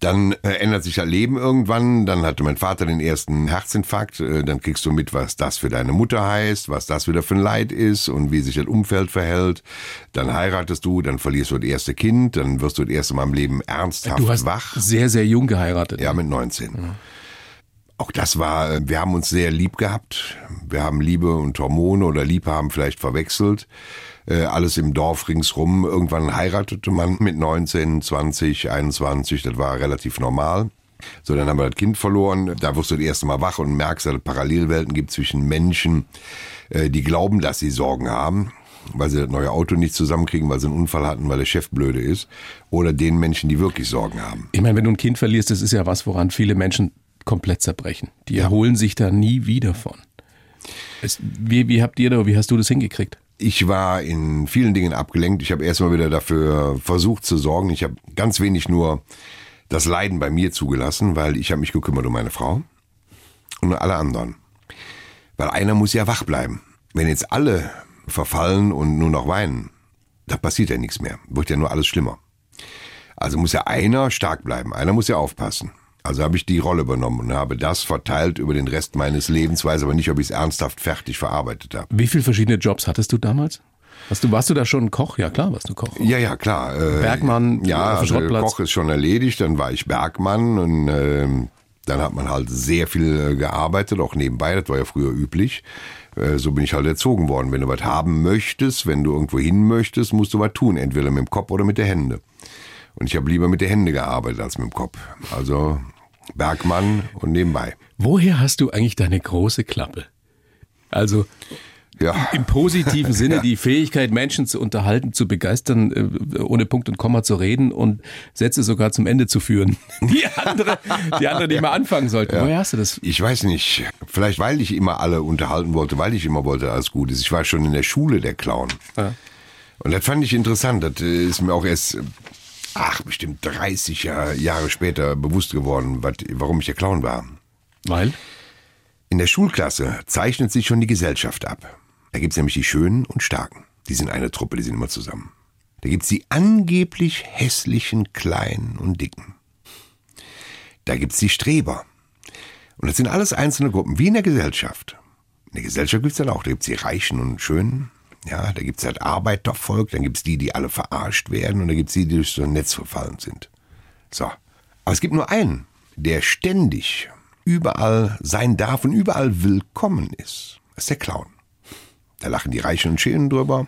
Dann äh, ändert sich das Leben irgendwann. Dann hatte mein Vater den ersten Herzinfarkt. Äh, dann kriegst du mit, was das für deine Mutter heißt, was das wieder für ein Leid ist und wie sich das Umfeld verhält. Dann heiratest du, dann verlierst du das erste Kind, dann wirst du das erste Mal im Leben ernsthaft Du hast wach. sehr, sehr jung geheiratet. Ja, mit 19. Auch das war, wir haben uns sehr lieb gehabt. Wir haben Liebe und Hormone oder Liebhaben vielleicht verwechselt. äh, alles im Dorf ringsrum. Irgendwann heiratete man mit 19, 20, 21, das war relativ normal. So, dann haben wir das Kind verloren. Da wirst du das erste Mal wach und merkst, dass es Parallelwelten gibt zwischen Menschen, äh, die glauben, dass sie Sorgen haben, weil sie das neue Auto nicht zusammenkriegen, weil sie einen Unfall hatten, weil der Chef blöde ist, oder den Menschen, die wirklich Sorgen haben. Ich meine, wenn du ein Kind verlierst, das ist ja was, woran viele Menschen komplett zerbrechen. Die erholen sich da nie wieder von. Es, wie, wie habt ihr da, wie hast du das hingekriegt? Ich war in vielen Dingen abgelenkt. Ich habe erstmal wieder dafür versucht zu sorgen. Ich habe ganz wenig nur das Leiden bei mir zugelassen, weil ich habe mich gekümmert um meine Frau und um alle anderen. Weil einer muss ja wach bleiben. Wenn jetzt alle verfallen und nur noch weinen, da passiert ja nichts mehr. Wird ja nur alles schlimmer. Also muss ja einer stark bleiben. Einer muss ja aufpassen. Also habe ich die Rolle übernommen und habe das verteilt über den Rest meines Lebens, weiß aber nicht, ob ich es ernsthaft fertig verarbeitet habe. Wie viele verschiedene Jobs hattest du damals? Hast du, warst du da schon Koch? Ja, klar, warst du Koch. Ja, ja, klar. Äh, Bergmann, ja, also. Koch ist schon erledigt, dann war ich Bergmann und ähm, dann hat man halt sehr viel äh, gearbeitet, auch nebenbei, das war ja früher üblich. Äh, so bin ich halt erzogen worden. Wenn du was haben möchtest, wenn du irgendwo hin möchtest, musst du was tun, entweder mit dem Kopf oder mit der Hände. Und ich habe lieber mit der Hände gearbeitet als mit dem Kopf. Also Bergmann und nebenbei. Woher hast du eigentlich deine große Klappe? Also Ja. im positiven Sinne die Fähigkeit, Menschen zu unterhalten, zu begeistern, äh, ohne Punkt und Komma zu reden und Sätze sogar zum Ende zu führen. Die andere, die andere, die mal anfangen sollten. Woher hast du das? Ich weiß nicht. Vielleicht, weil ich immer alle unterhalten wollte, weil ich immer wollte, alles gut ist. Ich war schon in der Schule der Clown. Ja. Und das fand ich interessant. Das äh, ist mir auch erst, ach, bestimmt 30 Jahr- Jahre später bewusst geworden, warum ich der Clown war. Weil? In der Schulklasse zeichnet sich schon die Gesellschaft ab. Da gibt's nämlich die Schönen und Starken. Die sind eine Truppe, die sind immer zusammen. Da gibt's die angeblich hässlichen Kleinen und Dicken. Da gibt's die Streber. Und das sind alles einzelne Gruppen, wie in der Gesellschaft. In der Gesellschaft gibt's dann auch, da gibt's die Reichen und Schönen. Ja, da gibt's halt Arbeitervolk, dann gibt's die, die alle verarscht werden und da gibt's die, die durch so ein Netz verfallen sind. So. Aber es gibt nur einen, der ständig überall sein darf und überall willkommen ist. Das ist der Clown. Da lachen die Reichen und Schönen drüber,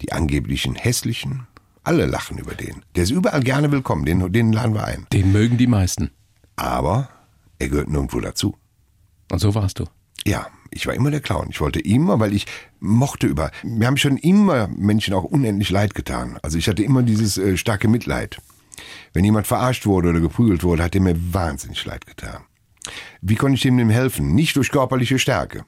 die angeblichen Hässlichen. Alle lachen über den. Der ist überall gerne willkommen, den, den laden wir ein. Den mögen die meisten. Aber er gehört nirgendwo dazu. Und so warst du. Ja, ich war immer der Clown. Ich wollte immer, weil ich mochte über. Mir haben schon immer Menschen auch unendlich leid getan. Also ich hatte immer dieses äh, starke Mitleid. Wenn jemand verarscht wurde oder geprügelt wurde, hat er mir wahnsinnig leid getan. Wie konnte ich dem helfen? Nicht durch körperliche Stärke.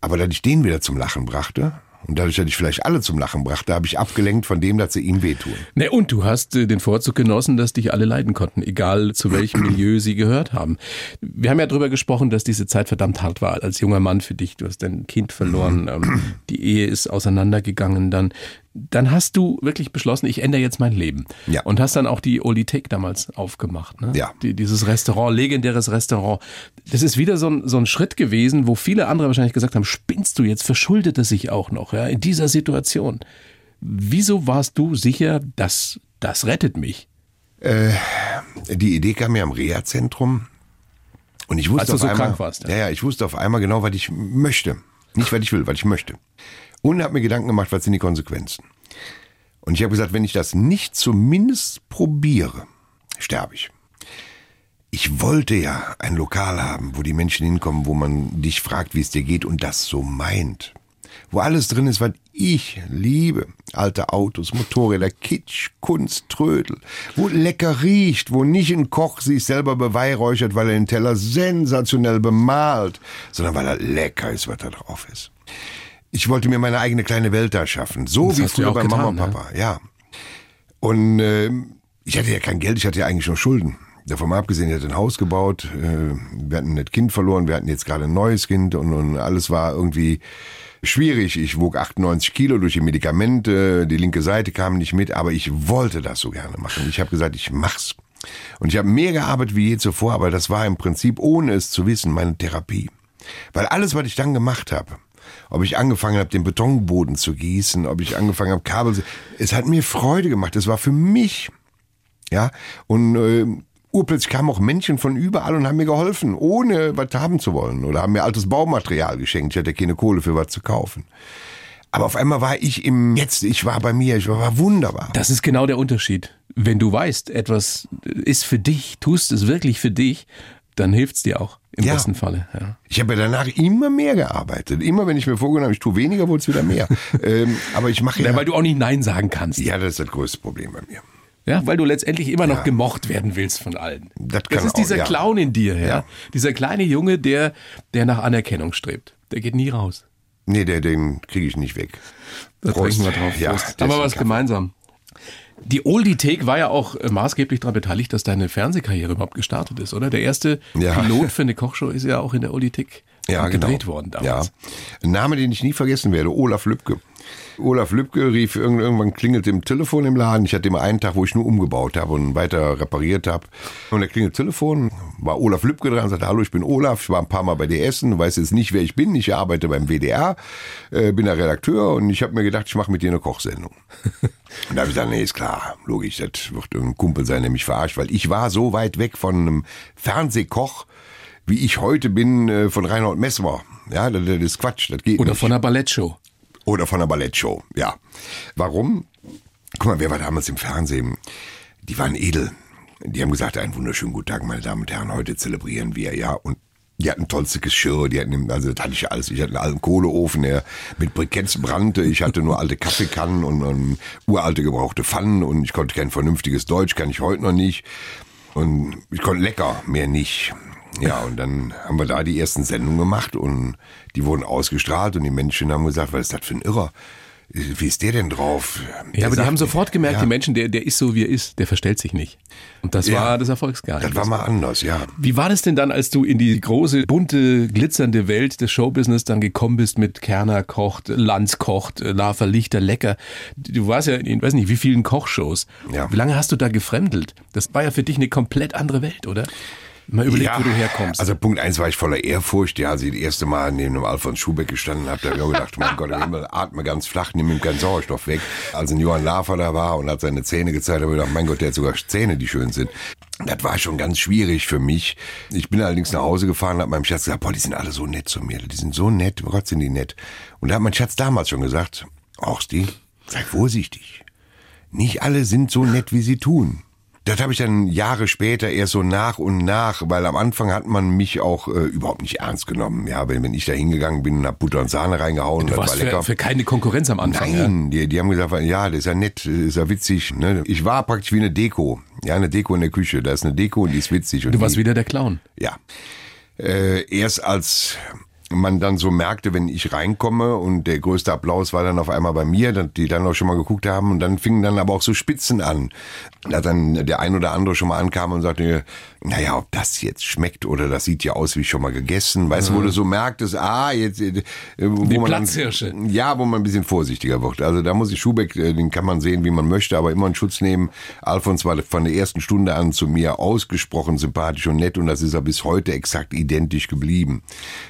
Aber dass ich den wieder zum Lachen brachte und dadurch, dass ich vielleicht alle zum Lachen brachte, habe ich abgelenkt von dem, dass sie ihm wehtun. Ne, und du hast äh, den Vorzug genossen, dass dich alle leiden konnten, egal zu welchem Milieu sie gehört haben. Wir haben ja darüber gesprochen, dass diese Zeit verdammt hart war als junger Mann für dich. Du hast dein Kind verloren, ähm, die Ehe ist auseinandergegangen dann. Dann hast du wirklich beschlossen, ich ändere jetzt mein Leben. Ja. Und hast dann auch die Olithek damals aufgemacht. Ne? Ja. Die, dieses Restaurant, legendäres Restaurant. Das ist wieder so ein, so ein Schritt gewesen, wo viele andere wahrscheinlich gesagt haben, spinnst du jetzt, verschuldet es sich auch noch, ja, in dieser Situation. Wieso warst du sicher, dass das rettet mich? Die Idee kam mir am Reha-Zentrum und ich wusste Als du auf so einmal, krank warst, ja, ja, ich wusste auf einmal genau, was ich möchte. Nicht, was ich will, was ich möchte. Und habe mir Gedanken gemacht, was sind die Konsequenzen. Und ich habe gesagt, wenn ich das nicht zumindest probiere, sterbe ich. Ich wollte ja ein Lokal haben, wo die Menschen hinkommen, wo man dich fragt, wie es dir geht und das so meint. Wo alles drin ist, was ich liebe. Alte Autos, Motorräder, Kitsch, Kunst, Trödel. Wo lecker riecht, wo nicht ein Koch sich selber beweihräuchert, weil er den Teller sensationell bemalt, sondern weil er lecker ist, was da drauf ist. Ich wollte mir meine eigene kleine Welt da schaffen. So Das wie früher bei Mama getan, und Papa, ja. Und äh, ich hatte ja kein Geld, ich hatte ja eigentlich nur Schulden. Davon mal abgesehen, ich hatte ein Haus gebaut, äh, wir hatten ein Kind verloren, wir hatten jetzt gerade ein neues Kind und, und alles war irgendwie schwierig. Ich wog 98 Kilo durch die Medikamente, die linke Seite kam nicht mit, aber ich wollte das so gerne machen. Ich habe gesagt, ich mach's. Und ich habe mehr gearbeitet wie je zuvor, aber das war im Prinzip, ohne es zu wissen, meine Therapie. Weil alles, was ich dann gemacht habe, ob ich angefangen habe, den Betonboden zu gießen, ob ich angefangen habe, Kabel, zu- es hat mir Freude gemacht. Es war für mich, ja, und äh, urplötzlich kamen auch Menschen von überall und haben mir geholfen, ohne was haben zu wollen. Oder haben mir altes Baumaterial geschenkt. Ich hatte keine Kohle für was zu kaufen. Aber auf einmal war ich im Jetzt, ich war bei mir, ich war, war wunderbar. Das ist genau der Unterschied. Wenn du weißt, etwas ist für dich, tust es wirklich für dich, dann hilft's dir auch im Ja. besten Falle. Ja. Ich habe ja danach immer mehr gearbeitet. Immer wenn ich mir vorgenommen habe, ich tue weniger, wurde es wieder mehr. ähm, aber ich mache ja, Ja, weil du auch nicht Nein sagen kannst. ja, das ist das größte Problem bei mir. Ja, weil du letztendlich immer noch gemocht werden willst von allen. Das kann ist auch, dieser ja. Clown in dir, ja? Ja. Dieser kleine Junge, der, der nach Anerkennung strebt. Der geht nie raus. Nee, der, den kriege ich nicht weg. Da Prost. trinken wir drauf. Ja, Prost. der Haben wir was gemeinsam. Die Oldie Take war ja auch äh, maßgeblich daran beteiligt, dass deine Fernsehkarriere überhaupt gestartet ist, oder? Der erste Ja. Pilot für eine Kochshow ist ja auch in der Oldie Ja, genau. gedreht worden damals. Ja. Ein Name, den ich nie vergessen werde, Olaf Lübcke. Olaf Lübcke rief irgend- irgendwann klingelt im Telefon im Laden. Ich hatte immer einen Tag, wo ich nur umgebaut habe und weiter repariert habe. Und da klingelt Telefon, war Olaf Lübcke dran, sagte, hallo, ich bin Olaf, ich war ein paar Mal bei dir essen, du weißt jetzt nicht, wer ich bin, ich arbeite beim WDR, äh, bin der Redakteur und ich habe mir gedacht, ich mache mit dir eine Kochsendung. Und da habe ich gesagt, nee, ist klar, logisch, das wird irgendein Kumpel sein, der mich verarscht, weil ich war so weit weg von einem Fernsehkoch, wie ich heute bin äh, von Reinhold Messmer. Ja, das, das ist Quatsch, das geht Oder nicht. von einer Ballettshow. Oder von einer Ballettshow, ja. Warum? Guck mal, wer war damals im Fernsehen? Die waren edel. Die haben gesagt, einen wunderschönen guten Tag, meine Damen und Herren, heute zelebrieren wir, ja. Und die hatten tollste Geschirr, die hatten, also das hatte ich alles. Ich hatte einen alten Kohleofen, der mit Briketts brannte. Ich hatte nur alte Kaffeekannen und, und uralte gebrauchte Pfannen und ich konnte kein vernünftiges Deutsch, kann ich heute noch nicht. Und ich konnte lecker, mehr nicht. Ja, und dann haben wir da die ersten Sendungen gemacht und die wurden ausgestrahlt und die Menschen haben gesagt, was ist das für ein Irrer? Wie ist der denn drauf? Ja, aber die haben sofort gemerkt, ja, die Menschen, der, der ist so, wie er ist, der verstellt sich nicht. Und das Ja. war das Erfolgsgeheimnis. Das war mal anders, ja. Wie war das denn dann, als du in die große, bunte, glitzernde Welt des Showbusiness dann gekommen bist mit Kerner kocht, Lanz kocht, Lava Lichter lecker? Du warst ja in, weiß nicht, wie vielen Kochshows. Ja. Wie lange hast du da gefremdelt? Das war ja für dich eine komplett andere Welt, oder? Mal überlegt, wo du herkommst. Also Punkt eins war ich voller Ehrfurcht. Ja, als ich das erste Mal neben dem Alfons Schubeck gestanden habe, da habe ich auch gedacht, mein Gott, im Himmel, atme ganz flach, nimm ihm keinen Sauerstoff weg. Als ein Johann Lafer da war und hat seine Zähne gezeigt, habe ich gedacht, mein Gott, der hat sogar Zähne, die schön sind. Das war schon ganz schwierig für mich. Ich bin allerdings nach Hause gefahren und habe meinem Schatz gesagt, boah, die sind alle so nett zu mir. Die sind so nett, Gott sind die nett. Und da hat mein Schatz damals schon gesagt, Horsti, sei vorsichtig. Nicht alle sind so nett, wie sie tun. Das habe ich dann Jahre später erst so nach und nach, weil am Anfang hat man mich auch äh, überhaupt nicht ernst genommen. Ja, wenn, wenn ich da hingegangen bin und hab Butter und Sahne reingehauen, du das warst war lecker. für, für keine Konkurrenz am Anfang. Ja? Nein, die, die haben gesagt, ja, das ist ja nett, das ist ja witzig. Ne? Ich war praktisch wie eine Deko. Ja, eine Deko in der Küche. Da ist eine Deko und die ist witzig. Und Du warst die, wieder der Clown. ja. Äh, erst als man dann so merkte, wenn ich reinkomme und der größte Applaus war dann auf einmal bei mir, die dann auch schon mal geguckt haben und dann fingen dann aber auch so Spitzen an. Da dann der ein oder andere schon mal ankam und sagte, naja, ob das jetzt schmeckt oder das sieht ja aus wie schon mal gegessen. Weißt du, wo du so merktest, ah, jetzt, äh, wo Die man dann, Platzhirsche. ja, wo man ein bisschen vorsichtiger wird. Also da muss ich Schubeck, äh, den kann man sehen, wie man möchte, aber immer in Schutz nehmen. Alfons war von der ersten Stunde an zu mir ausgesprochen sympathisch und nett und das ist er bis heute exakt identisch geblieben.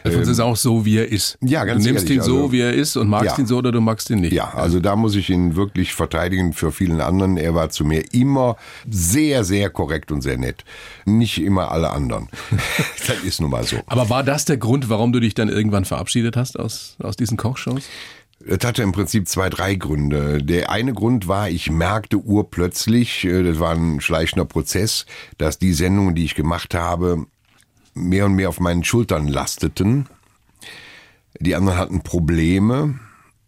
Alfons ist auch so, wie er ist. Ähm, ja, ganz Du nimmst ehrlich, ihn so, also- wie er ist und magst Ja. ihn so oder du magst ihn nicht. Ja, also da muss ich ihn wirklich verteidigen für vielen anderen. Er war zu mir immer sehr, sehr korrekt und sehr nett. Nicht immer alle anderen. das ist nun mal so. Aber war das der Grund, warum du dich dann irgendwann verabschiedet hast aus, aus diesen Kochshows? Es hatte im Prinzip zwei, drei Gründe. Der eine Grund war, ich merkte urplötzlich, äh, das war ein schleichender Prozess, dass die Sendungen, die ich gemacht habe, mehr und mehr auf meinen Schultern lasteten. Die anderen hatten Probleme,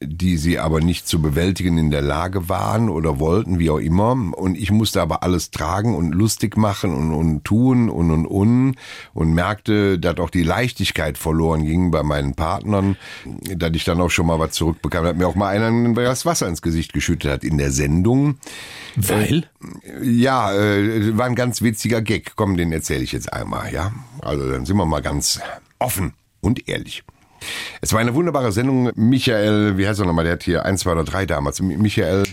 die sie aber nicht zu bewältigen in der Lage waren oder wollten, wie auch immer. Und ich musste aber alles tragen und lustig machen und, und tun und und und und merkte, dass auch die Leichtigkeit verloren ging bei meinen Partnern, dass ich dann auch schon mal was zurückbekam. Hat mir auch mal einer ein Glas Wasser ins Gesicht geschüttet hat in der Sendung. Weil? Ja, äh, war ein ganz witziger Gag. Komm, den erzähle ich jetzt einmal, ja. Also dann sind wir mal ganz offen und ehrlich. Es war eine wunderbare Sendung. Michael, wie heißt er nochmal? Der hat hier eins, zwei oder drei damals. Mi- Michael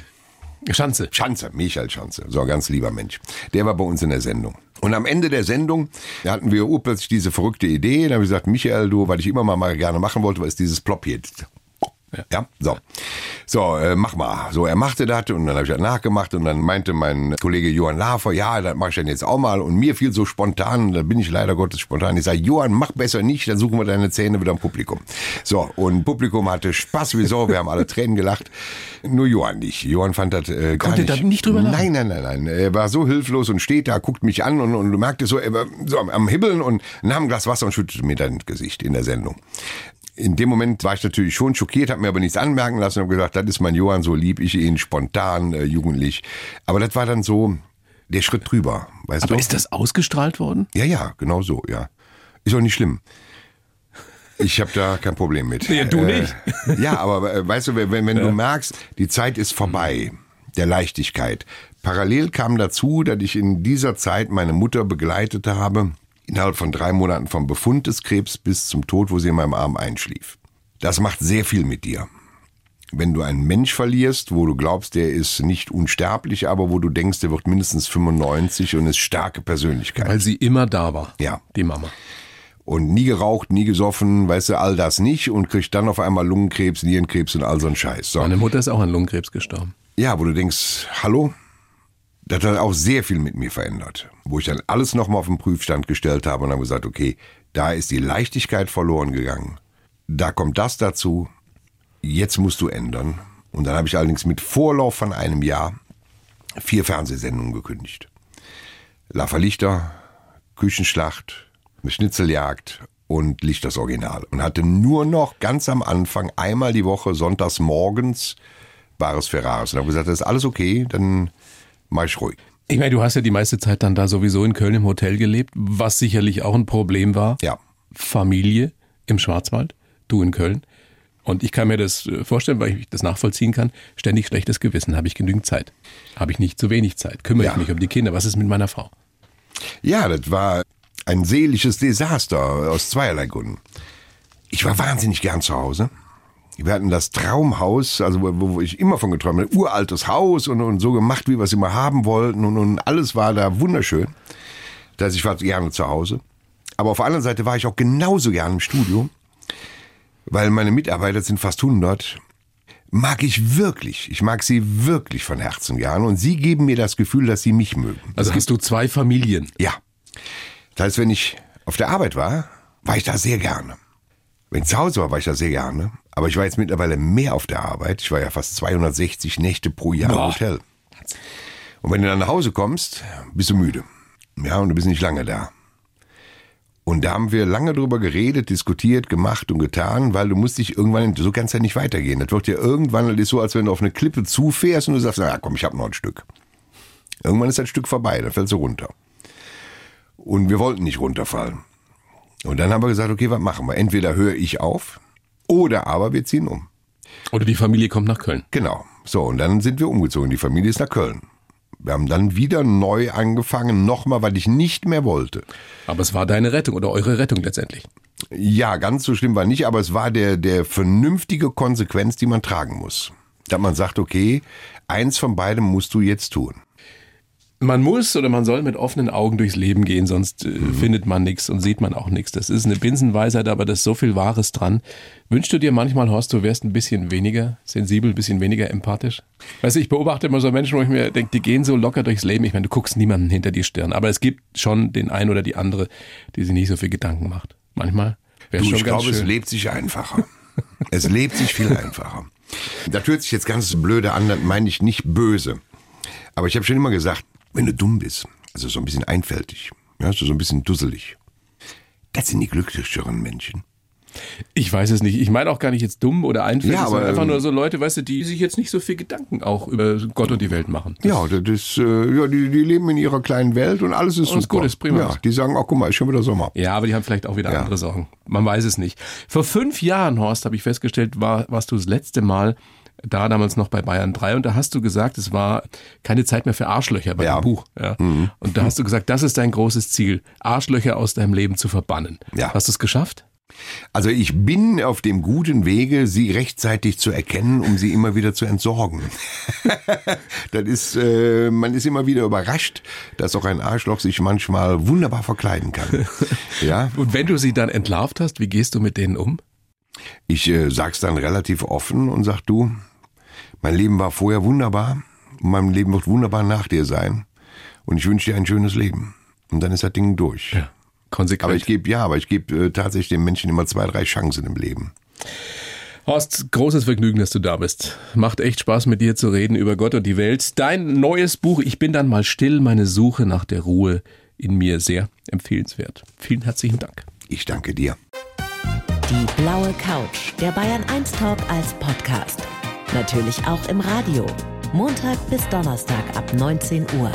Schanze. Schanze, Michael Schanze, so ein ganz lieber Mensch. Der war bei uns in der Sendung. Und am Ende der Sendung hatten wir urplötzlich diese verrückte Idee. Da habe ich gesagt, Michael, du, was ich immer mal, mal gerne machen wollte, war ist dieses Plop hier. Ja, so. So, äh, mach mal. So, er machte das und dann habe ich das nachgemacht und dann meinte mein Kollege Johann Lafer, ja, das mache ich dann jetzt auch mal und mir fiel so spontan, da bin ich leider Gottes spontan, ich sage, Johann, mach besser nicht, dann suchen wir deine Zähne wieder im Publikum. So, und Publikum hatte Spaß wieso, wir haben alle Tränen gelacht, nur Johann nicht. Johann fand das äh, gar Konnte nicht. da nicht drüber lachen? Nein, nein, nein, nein. Er war so hilflos und steht da, guckt mich an und, und du merkst so, er war so am, am Hibbeln und nahm ein Glas Wasser und schüttete mir dann ins Gesicht in der Sendung. In dem Moment war ich natürlich schon schockiert, habe mir aber nichts anmerken lassen und gesagt, das ist mein Johann, so lieb ich ihn, spontan, äh, jugendlich. Aber das war dann so der Schritt drüber, weißt Aber du? ist das ausgestrahlt worden? ja, ja, genau so, ja. Ist auch nicht schlimm. Ich habe da kein Problem mit. Ja, du Äh, nicht. Ja, aber äh, weißt du, wenn, wenn du merkst, die Zeit ist vorbei, der Leichtigkeit. Parallel kam dazu, dass ich in dieser Zeit meine Mutter begleitet habe, innerhalb von drei Monaten vom Befund des Krebs bis zum Tod, wo sie in meinem Arm einschlief. Das macht sehr viel mit dir. Wenn du einen Mensch verlierst, wo du glaubst, der ist nicht unsterblich, aber wo du denkst, der wird mindestens 95 und ist starke Persönlichkeit. Weil sie immer da war. Ja. Die Mama. und nie geraucht, nie gesoffen, weißt du, all das nicht und kriegt dann auf einmal Lungenkrebs, Nierenkrebs und all so ein Scheiß. So. Meine Mutter ist auch an Lungenkrebs gestorben. Ja, wo du denkst, hallo? Das hat auch sehr viel mit mir verändert. Wo ich dann alles nochmal auf den Prüfstand gestellt habe und habe gesagt, okay, da ist die Leichtigkeit verloren gegangen. Da kommt das dazu. Jetzt musst du ändern. Und dann habe ich allerdings mit Vorlauf von einem Jahr vier Fernsehsendungen gekündigt. Laffer Lichter, Küchenschlacht, Schnitzeljagd und Licht das Original. Und hatte nur noch ganz am Anfang einmal die Woche sonntags morgens Bares Ferraris. Und habe gesagt, das ist alles okay, dann mach ich ruhig. Ich meine, du hast ja die meiste Zeit dann da sowieso in Köln im Hotel gelebt, was sicherlich auch ein Problem war. Ja. Familie im Schwarzwald, du in Köln. Und ich kann mir das äh, vorstellen, weil ich das nachvollziehen kann. Ständig schlechtes Gewissen. Habe ich genügend Zeit? Habe ich nicht zu wenig Zeit? Kümmere Ja. ich mich um die Kinder? Was ist mit meiner Frau? Ja, das war ein seelisches Desaster aus zweierlei Gründen. Ich war wahnsinnig gern zu Hause. Wir hatten das Traumhaus, also wo, wo ich immer von geträumt habe, uraltes Haus und, und so gemacht, wie wir es immer haben wollten und, und alles war da wunderschön. dass ich war gerne zu Hause. Aber auf der anderen Seite war ich auch genauso gern im Studio, weil meine Mitarbeiter sind fast 100. Mag ich wirklich. Ich mag sie wirklich von Herzen gern und sie geben mir das Gefühl, dass sie mich mögen. Also hast du zwei Familien. Ja. Das heißt, wenn ich auf der Arbeit war, war ich da sehr gerne. Wenn ich zu Hause war, war ich da sehr gerne. Aber ich war jetzt mittlerweile mehr auf der Arbeit. Ich war ja fast 260 Nächte pro Jahr Boah. im Hotel. Und wenn du dann nach Hause kommst, bist du müde. Ja, und du bist nicht lange da. Und da haben wir lange drüber geredet, diskutiert, gemacht und getan, weil du musst dich irgendwann, so kannst ja nicht weitergehen. Das wird ja irgendwann, das ist so, als wenn du auf eine Klippe zufährst und du sagst, na komm, ich habe noch ein Stück. Irgendwann ist das Stück vorbei, dann fällst du runter. Und wir wollten nicht runterfallen. Und dann haben wir gesagt, okay, was machen wir? Entweder höre ich auf oder aber wir ziehen um. Oder die Familie kommt nach Köln. Genau. So, und dann sind wir umgezogen. Die Familie ist nach Köln. Wir haben dann wieder neu angefangen, nochmal, weil ich nicht mehr wollte. Aber es war deine Rettung oder eure Rettung letztendlich. Ja, ganz so schlimm war nicht, aber es war der, der vernünftige Konsequenz, die man tragen muss. Da man sagt, okay, eins von beidem musst du jetzt tun. Man muss oder man soll mit offenen Augen durchs Leben gehen, sonst äh, findet man nichts und sieht man auch nichts. Das ist eine Binsenweisheit, aber da ist so viel Wahres dran. Wünschst du dir manchmal, Horst, du wärst ein bisschen weniger sensibel, ein bisschen weniger empathisch? Weißt du, ich beobachte immer so Menschen, wo ich mir denke, die gehen so locker durchs Leben. Ich meine, du guckst niemanden hinter die Stirn, aber es gibt schon den einen oder die andere, die sich nicht so viel Gedanken macht. Manchmal wäre Du, schon ich ganz glaube, es schön. lebt sich einfacher. es lebt sich viel einfacher. Das hört sich jetzt ganz blöde an, das meine ich nicht böse. Aber ich habe schon immer gesagt, wenn du dumm bist, also so ein bisschen einfältig, ja, so ein bisschen dusselig, das sind die glücklicheren Menschen. Ich weiß es nicht. Ich meine auch gar nicht jetzt dumm oder einfältig, Ja, aber, sondern einfach ähm, nur so Leute, weißt du, die sich jetzt nicht so viel Gedanken auch über Gott und die Welt machen. Ja, das äh, ja die, die leben in ihrer kleinen Welt und alles ist Alles super. gut, ist prima. Ja, die sagen, ach guck mal, ist schon wieder Sommer. Ja, aber die haben vielleicht auch wieder Ja. andere Sorgen. Man weiß es nicht. Vor fünf Jahren, Horst, habe ich festgestellt, war, warst du das letzte Mal da damals noch bei Bayern 3 und da hast du gesagt, es war keine Zeit mehr für Arschlöcher bei Ja. Mhm. dem Buch. Ja. Und da hast du gesagt, das ist dein großes Ziel, Arschlöcher aus deinem Leben zu verbannen. Ja. Hast du es geschafft? Also ich bin auf dem guten Wege, sie rechtzeitig zu erkennen, um sie immer wieder zu entsorgen. das ist, äh, man ist immer wieder überrascht, dass auch ein Arschloch sich manchmal wunderbar verkleiden kann. Ja, Und wenn du sie dann entlarvt hast, wie gehst du mit denen um? ich äh, sag's dann relativ offen und sag du, mein Leben war vorher wunderbar und mein Leben wird wunderbar nach dir sein. Und ich wünsche dir ein schönes Leben. Und dann ist das Ding durch. Ja, konsequent. Aber ich gebe, ja, aber ich gebe äh, tatsächlich den Menschen immer zwei, drei Chancen im Leben. Horst, großes Vergnügen, dass du da bist. Macht echt Spaß, mit dir zu reden über Gott und die Welt. Dein neues Buch, Ich bin dann mal still, meine Suche nach der Ruhe in mir, sehr empfehlenswert. Vielen herzlichen Dank. Ich danke dir. Die blaue Couch, der Bayern 1 Talk als Podcast. Natürlich auch im Radio. Montag bis Donnerstag ab 19 Uhr.